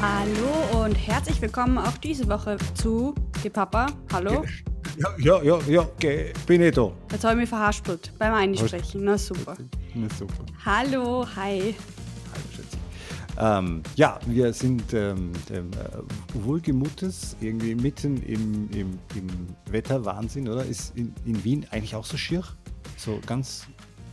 Hallo und herzlich willkommen auch diese Woche zu Die Papa. Hallo. Ja, ja, ja, ja, okay. bin ich da. Jetzt habe ich mich verhaspelt beim Einsprechen. Na super. Na super. Hallo, hi. Hallo, Schätze. Ähm, ja, wir sind ähm, ähm, äh, wohlgemutes, irgendwie mitten im, im, im Wetterwahnsinn, oder? Ist in, in Wien eigentlich auch so schier? So ganz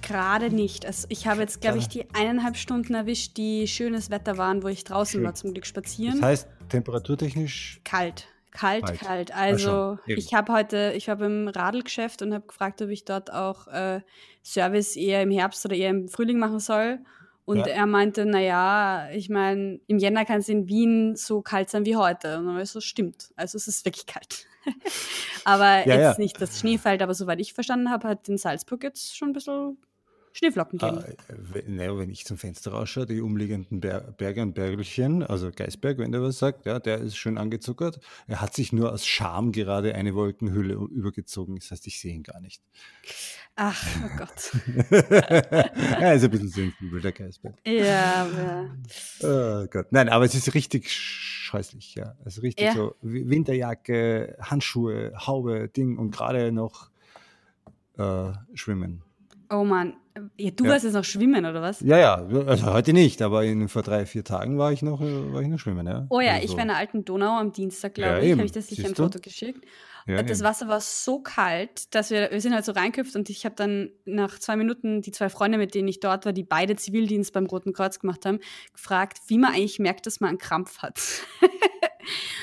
Gerade nicht. Also ich habe jetzt, glaube ich, die eineinhalb Stunden erwischt, die schönes Wetter waren, wo ich draußen Schön. war zum Glück spazieren. Das heißt, temperaturtechnisch kalt. Kalt, Kalt. kalt. Ah, Also ich habe heute, ich war beim Radlgeschäft und habe gefragt, ob ich dort auch äh, Service eher im Herbst oder eher im Frühling machen soll. Und Ja. er meinte, naja, ich meine, im Jänner kann es in Wien so kalt sein wie heute. Und dann war ich so, stimmt. Also es ist wirklich kalt. aber Ja, jetzt ja. nicht das Schnee fällt, aber soweit ich verstanden habe, hat in Salzburg jetzt schon ein bisschen Schneeflocken. Äh, wenn, naja, wenn ich zum Fenster rausschaue, die umliegenden Ber Berge und Bergelchen, also Geisberg, wenn der was sagt, ja, der ist schön angezuckert. Er hat sich nur aus Scham gerade eine Wolkenhülle übergezogen. Das heißt, ich sehe ihn gar nicht. Ach, oh Gott. er ist ein bisschen sensibel, der Geisberg. ja, aber Oh Gott. Nein, aber es ist richtig scheußlich, ja. Also richtig Ja. so Wi- Winterjacke, Handschuhe, Haube, Ding und gerade noch äh, schwimmen. Oh Mann. Ja, du Ja. warst jetzt noch schwimmen, oder was? Ja, ja, also heute nicht, aber in, vor drei, vier Tagen war ich noch, äh, war ich noch schwimmen, ja. Oh ja, Also ich so. war in der alten Donau am Dienstag, Ja, glaube ich. eben. Habe ich das sicher ein? Foto geschickt. ja, das eben. Wasser war so kalt, dass wir, wir sind halt so reinköpft und ich habe dann nach zwei Minuten die zwei Freunde, mit denen ich dort war, die beide Zivildienst beim Roten Kreuz gemacht haben, gefragt, wie man eigentlich merkt, dass man einen Krampf hat.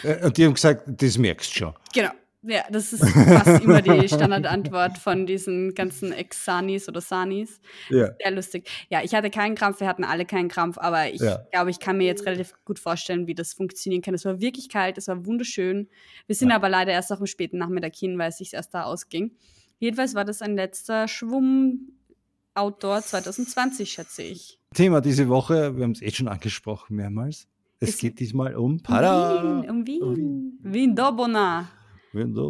Äh, Und die haben gesagt, das merkst du schon. genau. Ja, das ist fast immer die Standardantwort von diesen ganzen Ex-Sanis oder Sanis. Ja. Sehr lustig. Ja, ich hatte keinen Krampf, wir hatten alle keinen Krampf, aber ich Ja. glaube, ich kann mir jetzt relativ gut vorstellen, wie das funktionieren kann. Es war wirklich kalt, es war wunderschön. Wir sind Ja. aber leider erst auch am späten Nachmittag hin, weil es sich erst da ausging. Jedenfalls war das ein letzter Schwumm-Outdoor 2020, schätze ich. Thema diese Woche, wir haben es eh schon angesprochen mehrmals. Es Ist- geht diesmal um. Wien, um Wien. Um Wien, Wien. Dobona. Wien, da,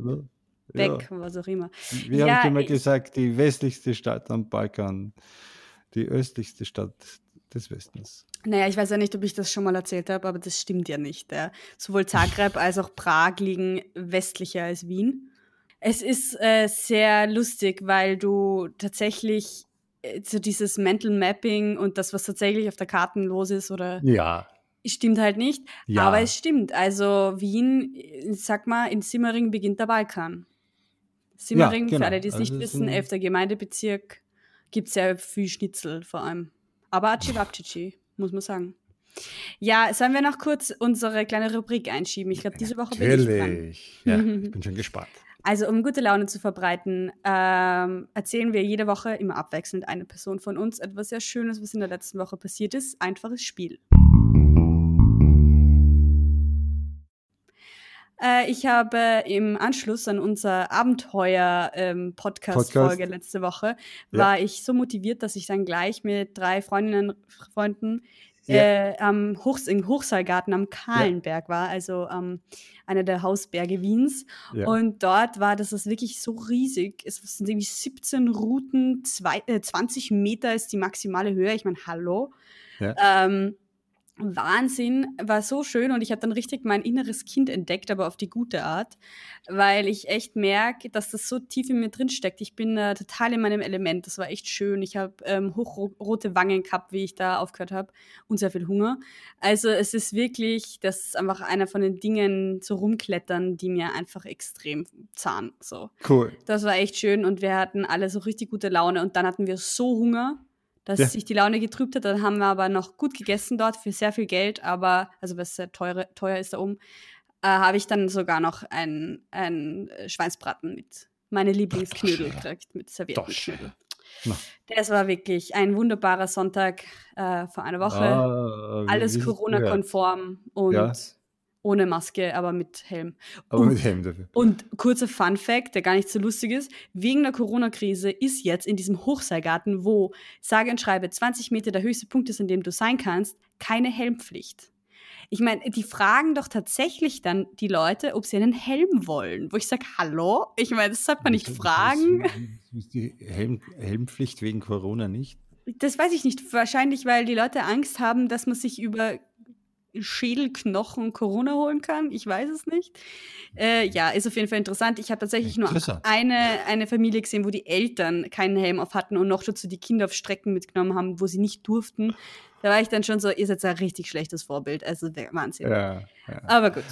ne? Weg, was auch immer. Wir Ja, haben immer ich- gesagt, die westlichste Stadt am Balkan, die östlichste Stadt des Westens. Naja, ich weiß ja nicht, ob ich das schon mal erzählt habe, aber das stimmt ja nicht. Ja. Sowohl Zagreb als auch Prag liegen westlicher als Wien. Es ist äh, sehr lustig, weil du tatsächlich äh, so dieses Mental Mapping und das, was tatsächlich auf der Karte los ist, oder Ja, stimmt halt nicht. ja. Aber es stimmt. Also Wien, äh, sag mal, in Simmering beginnt der Balkan. Simmering, genau. für alle, die es nicht Also es wissen, ein- 11. Gemeindebezirk, gibt sehr viel Schnitzel vor allem. Aber Acivapcici, muss man sagen. Ja, sollen wir noch kurz unsere kleine Rubrik einschieben? Ich glaube, diese Woche bin ich dran. Natürlich. Ja, ich bin schon gespannt. Also, um gute Laune zu verbreiten, ähm, erzählen wir jede Woche immer abwechselnd eine Person von uns etwas sehr Schönes, was in der letzten Woche passiert ist. Einfaches Spiel. Äh, ich habe im Anschluss an unser Abenteuer-Podcast-Folge Podcast. letzte Woche, Ja. war ich so motiviert, dass ich dann gleich mit drei Freundinnen, Freunden Ja. äh, am Hochs im Hochseilgarten am Kahlenberg war, also ähm, einer der Hausberge Wiens. Ja. Und dort war das ist wirklich so riesig. Es sind irgendwie 17 Routen, zwei, äh, 20 Meter ist die maximale Höhe. Ich meine, hallo. Ja. Ähm, Wahnsinn, war so schön und ich habe dann richtig mein inneres Kind entdeckt, aber auf die gute Art, weil ich echt merke, dass das so tief in mir drin steckt. Ich bin äh, total in meinem Element. Das war echt schön. Ich habe ähm, hochrote Wangen gehabt, wie ich da aufgehört habe und sehr viel Hunger. Also es ist wirklich, das ist einfach einer von den Dingen, so rumklettern, die mir einfach extrem zahn. So. Cool. Das war echt schön und wir hatten alle so richtig gute Laune und dann hatten wir so Hunger, dass Ja. sich die Laune getrübt hat. Dann haben wir aber noch gut gegessen dort für sehr viel Geld, aber, also was sehr teure, teuer ist da oben, äh, habe ich dann sogar noch ein, ein Schweinsbraten mit meine Lieblingsknödel gekriegt, mit Doch. servierten Na. Das war wirklich ein wunderbarer Sonntag äh, vor einer Woche. Ah, Alles Corona-konform und Ja. Ohne Maske, aber mit Helm. Aber Und- mit Helm dafür. Und kurzer Fun Fact, der gar nicht so lustig ist, wegen der Corona-Krise ist jetzt in diesem Hochseilgarten, wo sage und schreibe 20 Meter der höchste Punkt ist, an dem du sein kannst, keine Helmpflicht. Ich meine, die fragen doch tatsächlich dann die Leute, ob sie einen Helm wollen. Wo ich sage, hallo? Ich meine, das sollte man nicht fragen. wieso Ist die Helm, Helmpflicht wegen Corona nicht? Das weiß ich nicht. Wahrscheinlich, weil die Leute Angst haben, dass man sich über Schädelknochen Corona holen kann. Ich weiß es nicht. Äh, ja, ist auf jeden Fall interessant. Ich habe tatsächlich nur eine, eine Familie gesehen, wo die Eltern keinen Helm auf hatten und noch dazu die Kinder auf Strecken mitgenommen haben, wo sie nicht durften. Da war ich dann schon so, ihr seid ein richtig schlechtes Vorbild. Also Wahnsinn. Ja, ja. Aber gut.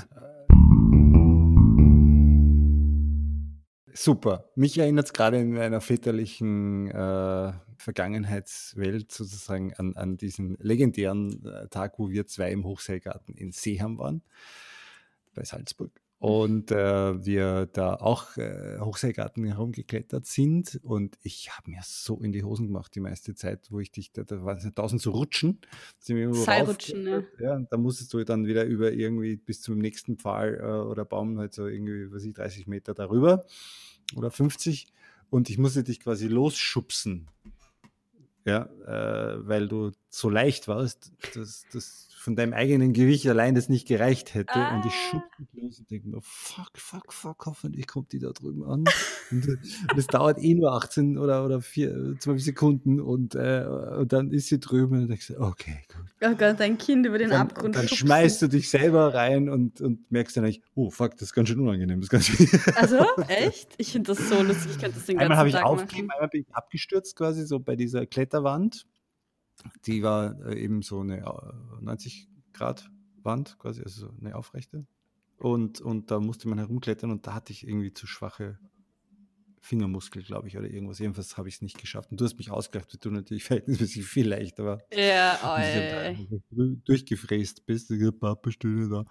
Super. Mich erinnert es gerade in einer väterlichen äh, Vergangenheitswelt sozusagen an, an diesen legendären äh, Tag, wo wir zwei im Hochseilgarten in Seeham waren, bei Salzburg. Und äh, wir da auch äh, Hochseilgarten herumgeklettert sind. Und ich habe mir so in die Hosen gemacht die meiste Zeit, wo ich dich, da, da waren es tausend so Rutschen. Seilrutschen, ne? Ja, da musstest du dann wieder über irgendwie bis zum nächsten Pfahl äh, oder Baum halt so irgendwie, was ich, 30 Meter darüber oder 50. Und ich musste dich quasi losschubsen ja, äh, weil du so leicht warst, dass das von deinem eigenen Gewicht allein das nicht gereicht hätte. Ah. Und ich schub mich los und denke mir, fuck, fuck, fuck, hoffentlich kommt die da drüben an. und, das dauert eh nur 18 oder, oder 4, 12 Sekunden und, äh, und dann ist sie drüben und denkst, okay, gut. Oh Gott, dein Kind über den dann, Abgrund Dann schubsen. schmeißt du dich selber rein und, und merkst dann eigentlich, oh fuck, das ist ganz schön unangenehm. Das ganz also, echt? Ich finde das so lustig. Ich könnte das den Einmal habe ich aufgegeben, einmal bin ich abgestürzt quasi so bei dieser Kletterwand. Die war äh, eben so eine 90 äh, Grad Wand, quasi, also eine aufrechte. Und, und da musste man herumklettern und da hatte ich irgendwie zu schwache Fingermuskel, glaube ich, oder irgendwas. Jedenfalls habe ich es nicht geschafft. Und du hast mich ausgelacht, weil du natürlich verhältnismäßig viel leichter war. Ja, oh, durchgefräst bist. Pappestühle da.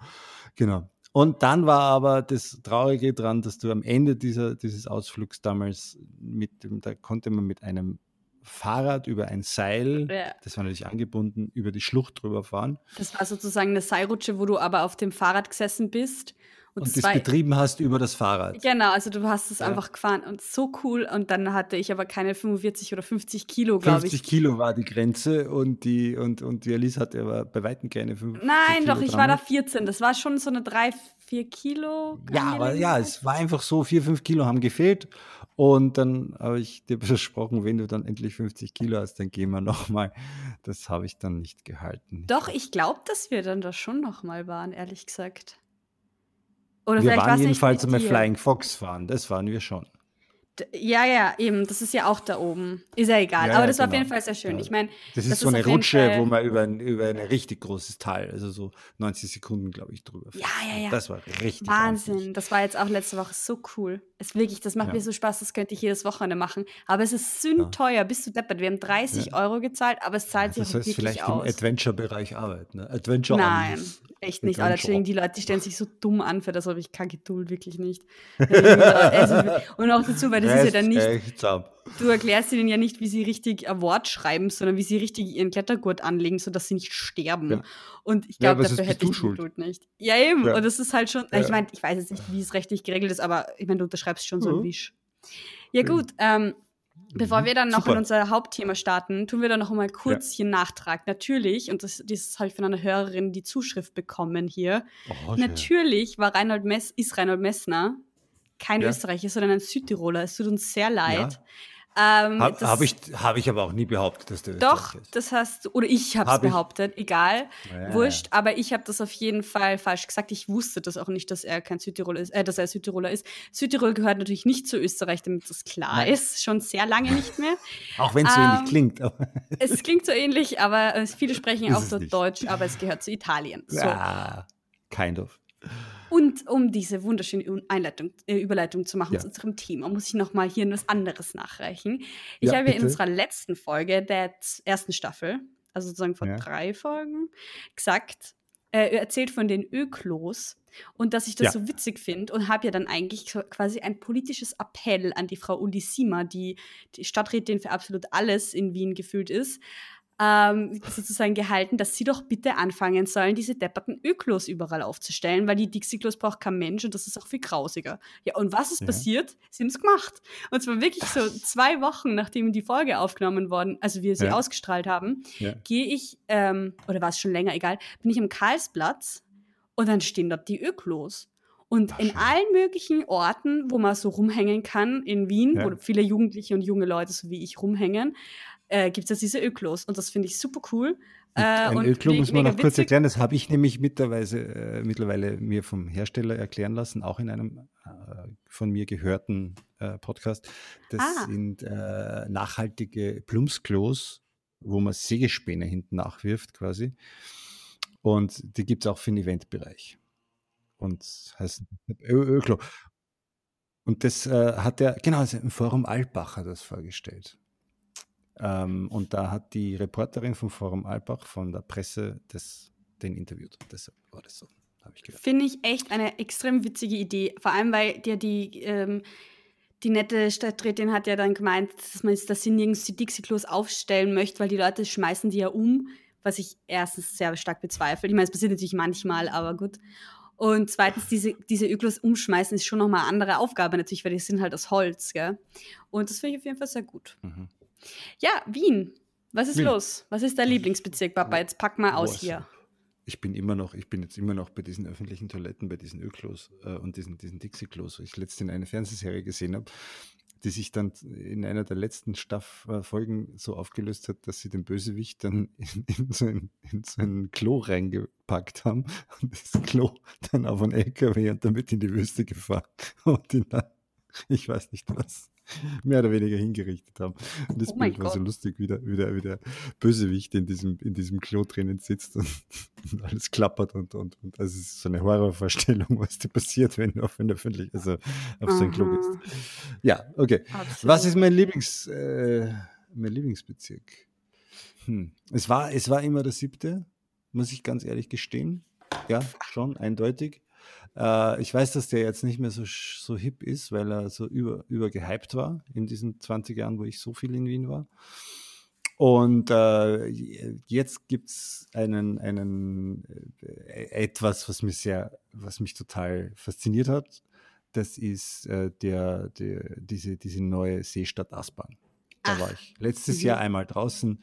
Genau. Und dann war aber das Traurige dran, dass du am Ende dieser, dieses Ausflugs damals mit dem, da konnte man mit einem Fahrrad über ein Seil, ja. das war natürlich angebunden, über die Schlucht drüber fahren. Das war sozusagen eine Seilrutsche, wo du aber auf dem Fahrrad gesessen bist und, und das betrieben hast über das Fahrrad. Genau, also du hast es ja. einfach gefahren und so cool. Und dann hatte ich aber keine 45 oder 50 Kilo, glaube ich. 50 Kilo war die Grenze und die, und, und die Alice hatte aber bei Weitem keine 50 Nein, Kilo doch, ich dran. war da 14. Das war schon so eine 3, 4 Kilo. Ja, aber ja, es war einfach so, 4, 5 Kilo haben gefehlt. Und dann habe ich dir versprochen, wenn du dann endlich 50 Kilo hast, dann gehen wir nochmal. Das habe ich dann nicht gehalten. Doch, ich glaube, dass wir dann da schon nochmal waren, ehrlich gesagt. Oder wir waren jedenfalls einmal Flying Fox fahren, das waren wir schon. Ja, ja, eben, das ist ja auch da oben. Ist ja egal, ja, aber das genau. war auf genau. jeden Fall sehr schön. Ich meine, das ist das so ist eine Rutsche, wo man über ein, über ein richtig großes Tal, also so 90 Sekunden, glaube ich, drüber fährt. Ja, ja, ja. Das war richtig Wahnsinn. Ordentlich. Das war jetzt auch letzte Woche so cool. Es wirklich, das macht ja. mir so Spaß, das könnte ich jedes Wochenende machen. Aber es ist sündteuer, ja. bist du deppert. Wir haben 30 Euro gezahlt, aber es zahlt sich das heißt, wirklich vielleicht im Adventure-Bereich arbeiten. Ne? Adventure Nein, echt nicht. Aber deswegen, die Leute, die stellen sich so dumm an, für das habe ich keine Geduld, wirklich nicht. also, und auch dazu, weil das ist ja dann nicht. Du erklärst ihnen ja nicht, wie sie richtig ein Wort schreiben, sondern wie sie richtig ihren Klettergurt anlegen, sodass sie nicht sterben. Ja. Und ich glaube, ja, dafür hätte ich Geduld nicht. Ja, eben. Ja. Und das ist halt schon, ich meine, ich weiß jetzt nicht, wie es rechtlich geregelt ist, aber ich meine, du unterschreibst schon so einen Wisch. Ja, gut. Ähm, Bevor wir dann noch Super. in unser Hauptthema starten, tun wir dann noch mal kurz ja. hier Nachtrag. Natürlich, und das, das habe ich von einer Hörerin die Zuschrift bekommen hier. Oh, natürlich war Reinhold Mess, ist Reinhold Messner kein ja. Österreicher, sondern ein Südtiroler. Es tut uns sehr leid. Ja. Ähm, Habe hab ich, hab ich aber auch nie behauptet, dass der Doch, das hast du, oder ich habe es hab behauptet, egal, ja, wurscht, aber ich habe das auf jeden Fall falsch gesagt. Ich wusste das auch nicht, dass er kein Südtiroler ist, äh, dass er Südtiroler ist. Südtirol gehört natürlich nicht zu Österreich, damit das klar Nein. ist, schon sehr lange nicht mehr. auch wenn es so ähm, ähnlich klingt. es klingt so ähnlich, aber äh, viele sprechen auch so Deutsch, aber es gehört zu Italien. So. Ja, kind of. Und um diese wunderschöne Einleitung, äh, Überleitung zu machen ja. zu unserem Thema, muss ich nochmal hier etwas anderes nachreichen. Ich ja, habe bitte. in unserer letzten Folge der ersten Staffel, also sozusagen vor ja. drei Folgen, gesagt, äh, erzählt von den Öklos und dass ich das so witzig finde und habe ja dann eigentlich quasi ein politisches Appell an die Frau Ulisima, die die Stadträtin für absolut alles in Wien gefühlt ist, ähm, sozusagen gehalten, dass sie doch bitte anfangen sollen, diese depperten Öklos überall aufzustellen, weil die Dixie-Klos braucht kein Mensch und das ist auch viel grausiger. Ja, und was ist ja. passiert? Sie haben es gemacht. Und zwar wirklich so zwei Wochen, nachdem die Folge aufgenommen worden, also wir sie ja. ausgestrahlt haben, ja. gehe ich, ähm, oder war es schon länger, egal, bin ich am Karlsplatz und dann stehen dort die Öklos. Und Ach, in schön. allen möglichen Orten, wo man so rumhängen kann, in Wien, wo viele Jugendliche und junge Leute, so wie ich, rumhängen, äh, gibt es jetzt diese Öklos. Und das finde ich super cool. Äh, ein Ölklo muss man noch kurz erklären. Das habe ich nämlich mittlerweile, äh, mittlerweile mir vom Hersteller erklären lassen, auch in einem äh, von mir gehörten äh, Podcast. Das ah. sind äh, nachhaltige Plumpsklos, wo man Sägespäne hinten nachwirft quasi. Und die gibt es auch für den Eventbereich. Und heißt Öklo. Und das äh, hat er, genau, im Forum Alpbach hat das vorgestellt. Ähm, und da hat die Reporterin vom Forum Alpbach von der Presse das, den interviewt. Deshalb war das so, habe ich gehört. Finde ich echt eine extrem witzige Idee. Vor allem, weil dir die, ähm, die nette Stadträtin hat ja dann gemeint, dass man jetzt das nirgends die Dixie-Klos aufstellen möchte, weil die Leute schmeißen die ja um, was ich erstens sehr stark bezweifle. Ich meine, es passiert natürlich manchmal, aber gut. Und zweitens, diese, diese Öklos umschmeißen ist schon nochmal eine andere Aufgabe natürlich, weil die sind halt aus Holz, gell? Und das finde ich auf jeden Fall sehr gut. Mhm. Ja, Wien. Was ist Wien. los? Was ist dein Lieblingsbezirk, Papa? Jetzt pack mal aus hier. Ich bin immer noch, ich bin jetzt immer noch bei diesen öffentlichen Toiletten, bei diesen Öklos äh, und diesen, diesen Dixie-Klos, ich letztens eine Fernsehserie gesehen habe, die sich dann in einer der letzten Staff äh, Folgen so aufgelöst hat, dass sie den Bösewicht dann in, in, so, ein, in so ein Klo reingepackt haben und das Klo dann auf einen LKW und damit in die Wüste gefahren und in, ich weiß nicht was mehr oder weniger hingerichtet haben. Und das oh Bild war so lustig, wie der, wie, der, wie der Bösewicht in diesem, in diesem Klo drinnen sitzt und, und alles klappert und, und, und also es ist so eine Horrorvorstellung, was dir passiert, wenn du auf ein öffentlich, also auf so ein Klo gehst. Ja, okay. Absolut. Was ist mein Lieblings, äh, mein Lieblingsbezirk? Hm. Es war, es war immer der siebte, muss ich ganz ehrlich gestehen. Ja, schon eindeutig. Äh, ich weiß, dass der jetzt nicht mehr so, so hip ist, weil er so über, übergehypt war in diesen 20 Jahren, wo ich so viel in Wien war. Und äh, jetzt gibt es einen, einen äh, etwas, was mich sehr, was mich total fasziniert hat. Das ist äh, der, der, diese, diese neue Seestadt Aspern. Da Ach. war ich letztes mhm. Jahr einmal draußen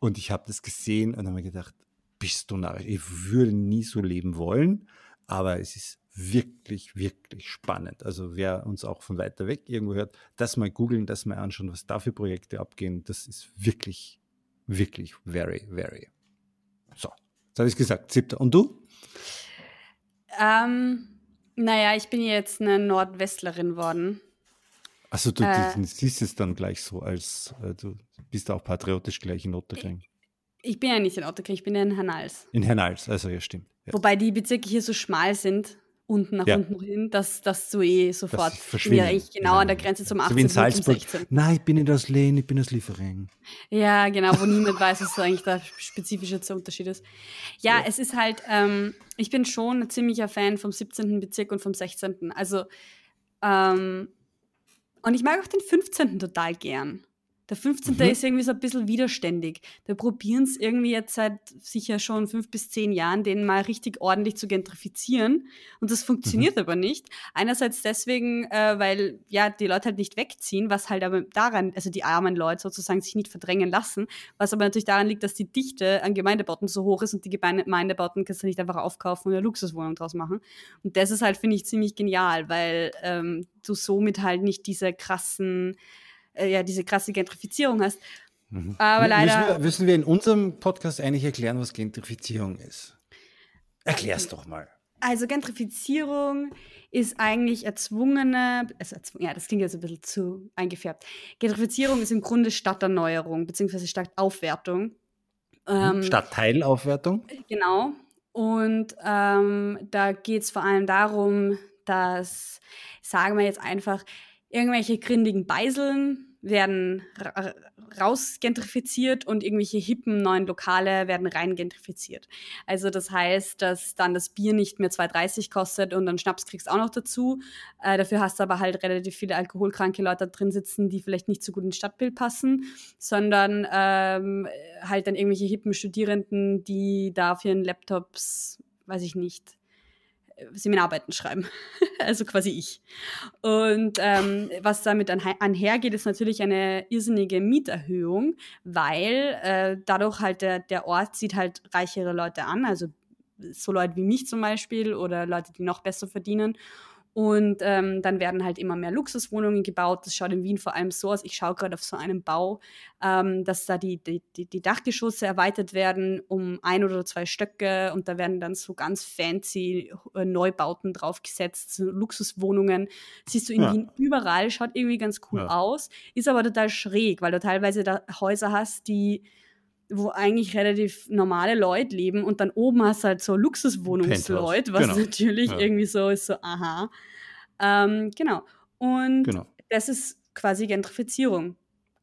und ich habe das gesehen und habe mir gedacht, bist du narrisch? Ich würde nie so leben wollen, aber es ist wirklich, wirklich spannend. Also wer uns auch von weiter weg irgendwo hört, das mal googeln, das mal anschauen, was da für Projekte abgehen, das ist wirklich, wirklich very, very. So, jetzt habe ich gesagt, siebter. Und du? Ähm, naja, ich bin jetzt eine Nordwestlerin worden. Also du, äh, du siehst es dann gleich so, als äh, du bist auch patriotisch gleich in Otterkring. Ich bin ja nicht in Otterkring, ich bin ja in Hernals. In Hernals, also ja, stimmt. Ja. Wobei die Bezirke hier so schmal sind, unten nach ja. unten hin, dass, dass du eh sofort bin ja eigentlich genau ja. an der Grenze zum 18. So wie in Salzburg. 16. Nein, ich bin nicht aus Lehn, ich bin aus Liefering. Ja, genau, wo niemand weiß, was eigentlich der spezifische Unterschied ist. Ja, ja. es ist halt, ähm, ich bin schon ein ziemlicher Fan vom 17. Bezirk und vom 16. Also, ähm, und ich mag auch den 15. total gern. Der 15. Mhm. ist irgendwie so ein bisschen widerständig. Wir probieren es irgendwie jetzt seit sicher schon fünf bis zehn Jahren, den mal richtig ordentlich zu gentrifizieren. Und das funktioniert mhm. aber nicht. Einerseits deswegen, äh, weil ja die Leute halt nicht wegziehen, was halt aber daran, also die armen Leute sozusagen sich nicht verdrängen lassen, was aber natürlich daran liegt, dass die Dichte an Gemeindebauten so hoch ist und die Gemeindebauten kannst du nicht einfach aufkaufen und eine Luxuswohnung draus machen. Und das ist halt, finde ich, ziemlich genial, weil ähm, du somit halt nicht diese krassen äh, ja diese krasse Gentrifizierung hast. Mhm. Aber leider. Müssen wir, müssen wir in unserem Podcast eigentlich erklären, was Gentrifizierung ist? Erklär's doch mal. Also Gentrifizierung ist eigentlich erzwungene, also erzwungen, ja, das klingt jetzt ein bisschen zu eingefärbt. Gentrifizierung ist im Grunde Stadterneuerung bzw. Stadtaufwertung. Mhm. Ähm, Stadtteilaufwertung? Genau. Und ähm, da geht es vor allem darum, dass, sagen wir jetzt einfach, irgendwelche grindigen Beiseln werden rausgentrifiziert und irgendwelche hippen neuen Lokale werden rein gentrifiziert. Also das heißt, dass dann das Bier nicht mehr 2,30 kostet und dann Schnaps kriegst auch noch dazu. Äh, dafür hast du aber halt relativ viele alkoholkranke Leute drin sitzen, die vielleicht nicht so gut ins Stadtbild passen, sondern ähm, halt dann irgendwelche hippen Studierenden, die da auf ihren Laptops, weiß ich nicht, Seminararbeiten schreiben. also quasi ich. Und ähm, was damit anhergeht, ist natürlich eine irrsinnige Mieterhöhung, weil äh, dadurch halt der, der Ort zieht halt reichere Leute an, also so Leute wie mich zum Beispiel oder Leute, die noch besser verdienen. Und ähm, dann werden halt immer mehr Luxuswohnungen gebaut. Das schaut in Wien vor allem so aus. Ich schaue gerade auf so einen Bau, ähm, dass da die, die, die, Dachgeschosse erweitert werden um ein oder zwei Stöcke und da werden dann so ganz fancy äh, Neubauten draufgesetzt, so Luxuswohnungen. Siehst du in ja. Wien überall, schaut irgendwie ganz cool ja. aus, ist aber total schräg, weil du teilweise da Häuser hast, die wo eigentlich relativ normale Leute leben und dann oben hast du halt so Luxuswohnungsleute, was genau. natürlich ja. irgendwie so ist, so aha. Ähm, genau. Und genau. das ist quasi Gentrifizierung.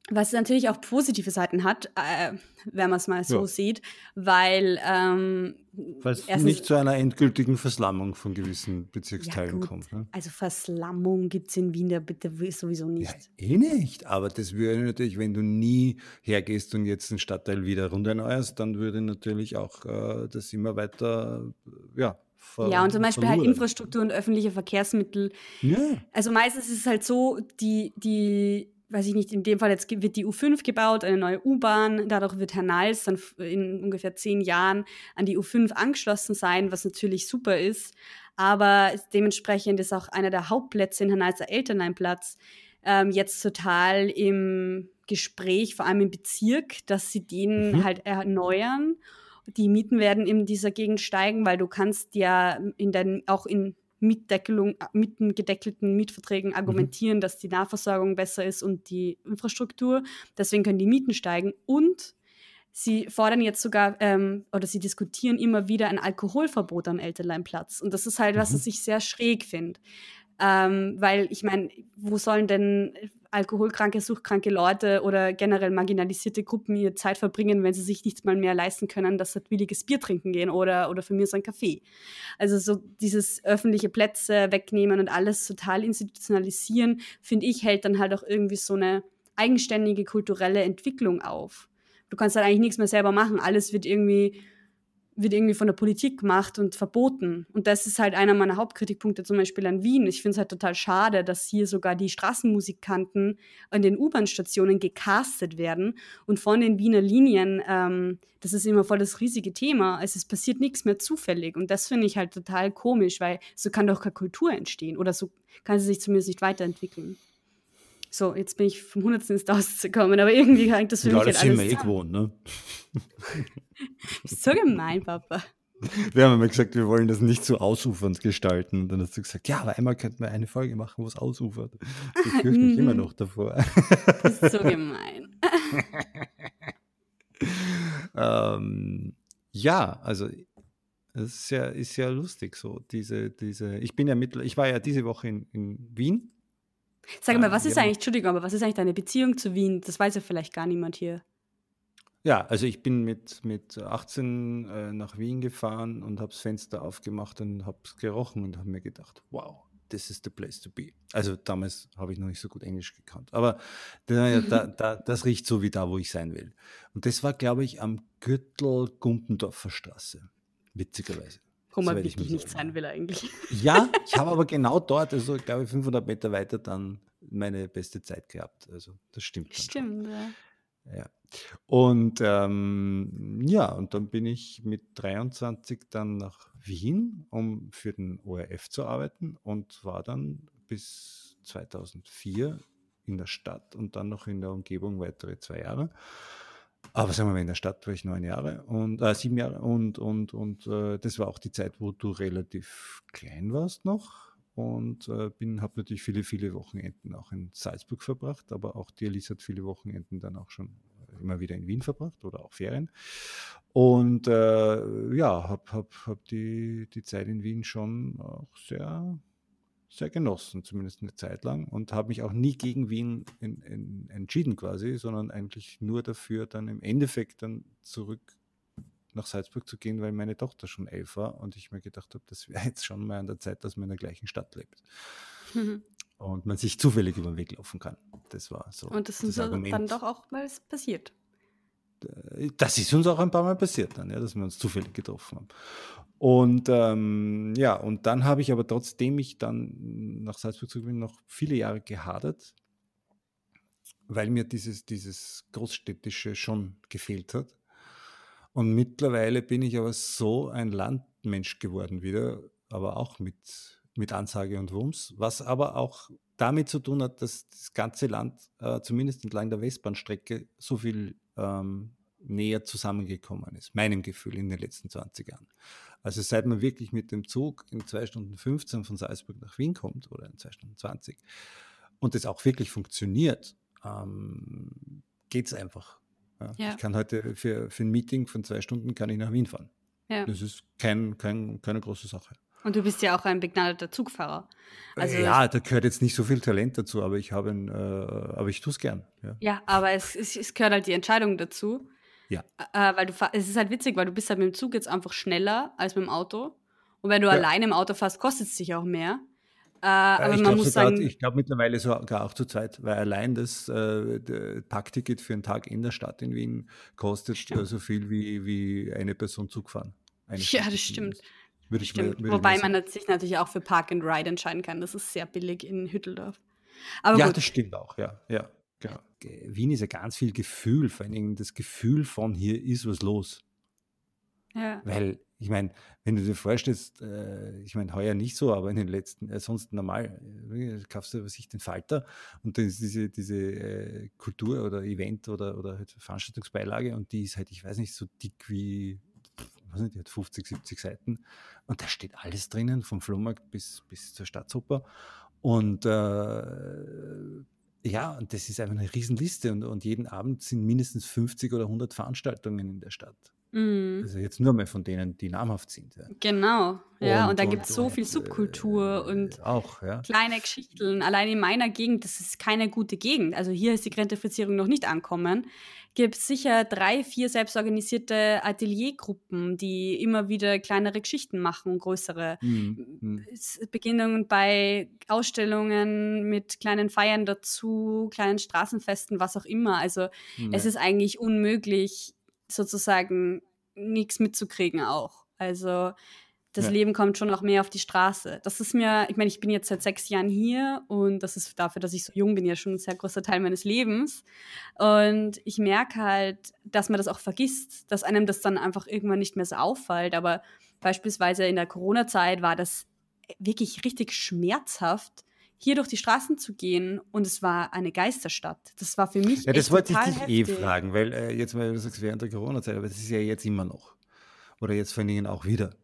Was natürlich auch positive Seiten hat, äh, wenn man es mal so ja. sieht, weil ähm, es nicht zu einer endgültigen Verslammung von gewissen Bezirksteilen ja, kommt. Ne? Also Verslammung gibt es in Wien ja bitte sowieso nicht. Ja, eh nicht, aber das würde natürlich, wenn du nie hergehst und jetzt den Stadtteil wieder runderneuerst, dann würde natürlich auch äh, das immer weiter, ja, ja, und zum Beispiel halt Infrastruktur und öffentliche Verkehrsmittel. Ja. Also meistens ist es halt so, die, die weiß ich nicht, in dem Fall jetzt wird die U5 gebaut, eine neue U-Bahn. Dadurch wird Herr Nals dann in ungefähr zehn Jahren an die U5 angeschlossen sein, was natürlich super ist. Aber dementsprechend ist auch einer der Hauptplätze in Herr Nals der Elternleinplatz ähm, jetzt total im Gespräch, vor allem im Bezirk, dass sie den mhm. halt erneuern. Die Mieten werden in dieser Gegend steigen, weil du kannst ja in den, auch in Mietdeckelung, mit den gedeckelten Mietverträgen mhm. argumentieren, mhm. dass die Nahversorgung besser ist und die Infrastruktur. Deswegen können die Mieten steigen. Und sie fordern jetzt sogar ähm, oder sie diskutieren immer wieder ein Alkoholverbot am Elterleinplatz. Und das ist halt, was, mhm. was ich sehr schräg finde. Ähm, weil ich meine, wo sollen denn alkoholkranke, suchtkranke Leute oder generell marginalisierte Gruppen ihre Zeit verbringen, wenn sie sich nichts mal mehr leisten können, dass sie billiges Bier trinken gehen oder, oder für mich so ein Kaffee. Also so dieses öffentliche Plätze wegnehmen und alles total institutionalisieren, finde ich, hält dann halt auch irgendwie so eine eigenständige kulturelle Entwicklung auf. Du kannst halt eigentlich nichts mehr selber machen. Alles wird irgendwie wird irgendwie von der Politik gemacht und verboten. Und das ist halt einer meiner Hauptkritikpunkte zum Beispiel an Wien. Ich finde es halt total schade, dass hier sogar die Straßenmusikanten an den U-Bahn-Stationen gecastet werden und von den Wiener Linien, ähm, das ist immer voll das riesige Thema. Also es passiert nichts mehr zufällig. Und das finde ich halt total komisch, weil so kann doch keine Kultur entstehen oder so kann sie sich zumindest nicht weiterentwickeln. So, jetzt bin ich vom Hundertsten ins Tausendste gekommen, aber irgendwie hängt das für ja, mich das halt alles sind wir eh gewohnt, ne? Bist so gemein, Papa. Wir haben immer gesagt, wir wollen das nicht so ausufernd gestalten. Und dann hast du gesagt, ja, aber einmal könnten wir eine Folge machen, wo es ausufert. Ich fürchte mich immer noch davor. Das ist so gemein. ähm, ja, also es ist ja, ist ja lustig so. Diese, diese, ich bin ja mittel, ich war ja diese Woche in, in Wien. Sag mal, was ist eigentlich, Entschuldigung, aber was ist eigentlich deine Beziehung zu Wien? Das weiß ja vielleicht gar niemand hier. Ja, also ich bin mit, mit 18 äh, nach Wien gefahren und habe das Fenster aufgemacht und habe es gerochen und habe mir gedacht, wow, this is the place to be. Also damals habe ich noch nicht so gut Englisch gekannt, aber da, da, da, das riecht so wie da, wo ich sein will. Und das war, glaube ich, am Gürtel Gumpendorfer Straße, witzigerweise. Man wirklich nicht sein will eigentlich. Ja, ich habe aber genau dort, also glaube ich 500 Meter weiter dann meine beste Zeit gehabt. Also das stimmt. Stimmt, ja. Ja. Und ähm, ja, und dann bin ich mit 23 dann nach Wien, um für den ORF zu arbeiten und war dann bis 2004 in der Stadt und dann noch in der Umgebung weitere zwei Jahre. Aber sagen wir mal, in der Stadt war ich neun Jahre und äh, sieben Jahre und, und, und äh, das war auch die Zeit, wo du relativ klein warst noch und äh, habe natürlich viele, viele Wochenenden auch in Salzburg verbracht, aber auch die Alice hat viele Wochenenden dann auch schon immer wieder in Wien verbracht oder auch Ferien. Und äh, ja, habe hab, hab die, die Zeit in Wien schon auch sehr, sehr genossen, zumindest eine Zeit lang. Und habe mich auch nie gegen Wien in, in, entschieden quasi, sondern eigentlich nur dafür, dann im Endeffekt dann zurück nach Salzburg zu gehen, weil meine Tochter schon elf war und ich mir gedacht habe, das wäre jetzt schon mal an der Zeit, dass man in der gleichen Stadt lebt. Mhm. Und man sich zufällig über den Weg laufen kann. Das war so. Und das, ist so dann doch auch mal passiert. Das ist uns auch ein paar Mal passiert dann, ja, dass wir uns zufällig getroffen haben. Und ähm, ja, und dann habe ich aber trotzdem ich dann nach Salzburg zu bin, noch viele Jahre gehadert, weil mir dieses, dieses Großstädtische schon gefehlt hat. Und mittlerweile bin ich aber so ein Landmensch geworden wieder, aber auch mit mit Ansage und Wumms, was aber auch damit zu tun hat, dass das ganze Land, äh, zumindest entlang der Westbahnstrecke, so viel ähm, näher zusammengekommen ist, meinem Gefühl in den letzten 20 Jahren. Also seit man wirklich mit dem Zug in 2 Stunden 15 von Salzburg nach Wien kommt oder in 2 Stunden 20 und das auch wirklich funktioniert, ähm, geht es einfach. Ja. Ja. Ich kann heute für, für ein Meeting von zwei Stunden kann ich nach Wien fahren. Ja. Das ist kein, kein, keine große Sache. Und du bist ja auch ein begnadeter Zugfahrer. Also ja, da gehört jetzt nicht so viel Talent dazu, aber ich habe ein, äh, aber ich tue es gern. Ja, ja aber es, es, es, gehört halt die Entscheidung dazu. Ja. Äh, weil du es ist halt witzig, weil du bist halt mit dem Zug jetzt einfach schneller als mit dem Auto. Und wenn du ja. alleine im Auto fährst, kostet es dich auch mehr. Äh, aber ich man muss sogar, sagen. Ich glaube mittlerweile sogar auch zur Zeit, weil allein das äh, Packticket für einen Tag in der Stadt in Wien kostet äh, so viel wie, wie eine Person Zug fahren. Eine ja, das stimmt. Würde ich Stimmt. Mir, Wobei man sich natürlich auch für Park and Ride entscheiden kann. Das ist sehr billig in Hütteldorf. Aber ja, gut. das stimmt auch, ja. ja, genau. Wien ist ja ganz viel Gefühl, vor allen Dingen das Gefühl von hier ist was los. Ja. Weil, ich meine, wenn du dir vorstellst, äh, ich meine, heuer nicht so, aber in den letzten, äh, sonst normal, äh, kaufst du sich den Falter und dann ist diese, diese äh, Kultur oder Event oder, oder halt Veranstaltungsbeilage und die ist halt, ich weiß nicht, so dick wie weiß nicht, die hat 50, 70 Seiten und da steht alles drinnen, vom Flohmarkt bis, bis zur Staatsoper. Und äh, ja, und das ist einfach eine Riesenliste und, und jeden Abend sind mindestens 50 oder 100 Veranstaltungen in der Stadt. Mhm. Also jetzt nur mehr von denen, die namhaft sind. Ja. Genau, ja, und, und da gibt es so viel Subkultur äh, und auch, ja. kleine Geschichten. Allein in meiner Gegend, das ist keine gute Gegend. Also hier ist die Gentrifizierung noch nicht ankommen. Gibt es sicher drei, vier selbstorganisierte Ateliergruppen, die immer wieder kleinere Geschichten machen, größere. Mhm. mhm. Beginnungen bei Ausstellungen mit kleinen Feiern dazu, kleinen Straßenfesten, was auch immer. Also mhm. es ist eigentlich unmöglich, sozusagen nichts mitzukriegen auch. Also das ja. Leben kommt schon auch mehr auf die Straße. Das ist mir, ich meine, ich bin jetzt seit sechs Jahren hier und das ist dafür, dass ich so jung bin, ja schon ein sehr großer Teil meines Lebens. Und ich merke halt, dass man das auch vergisst, dass einem das dann einfach irgendwann nicht mehr so auffällt. Aber beispielsweise in der Corona-Zeit war das wirklich richtig schmerzhaft, hier durch die Straßen zu gehen und es war eine Geisterstadt. Das war für mich. Ja, das wollte ich dich eh heftig. eh fragen, weil äh, jetzt mal, du sagst, während der Corona-Zeit, aber das ist ja jetzt immer noch. Oder jetzt vor allen Dingen auch wieder.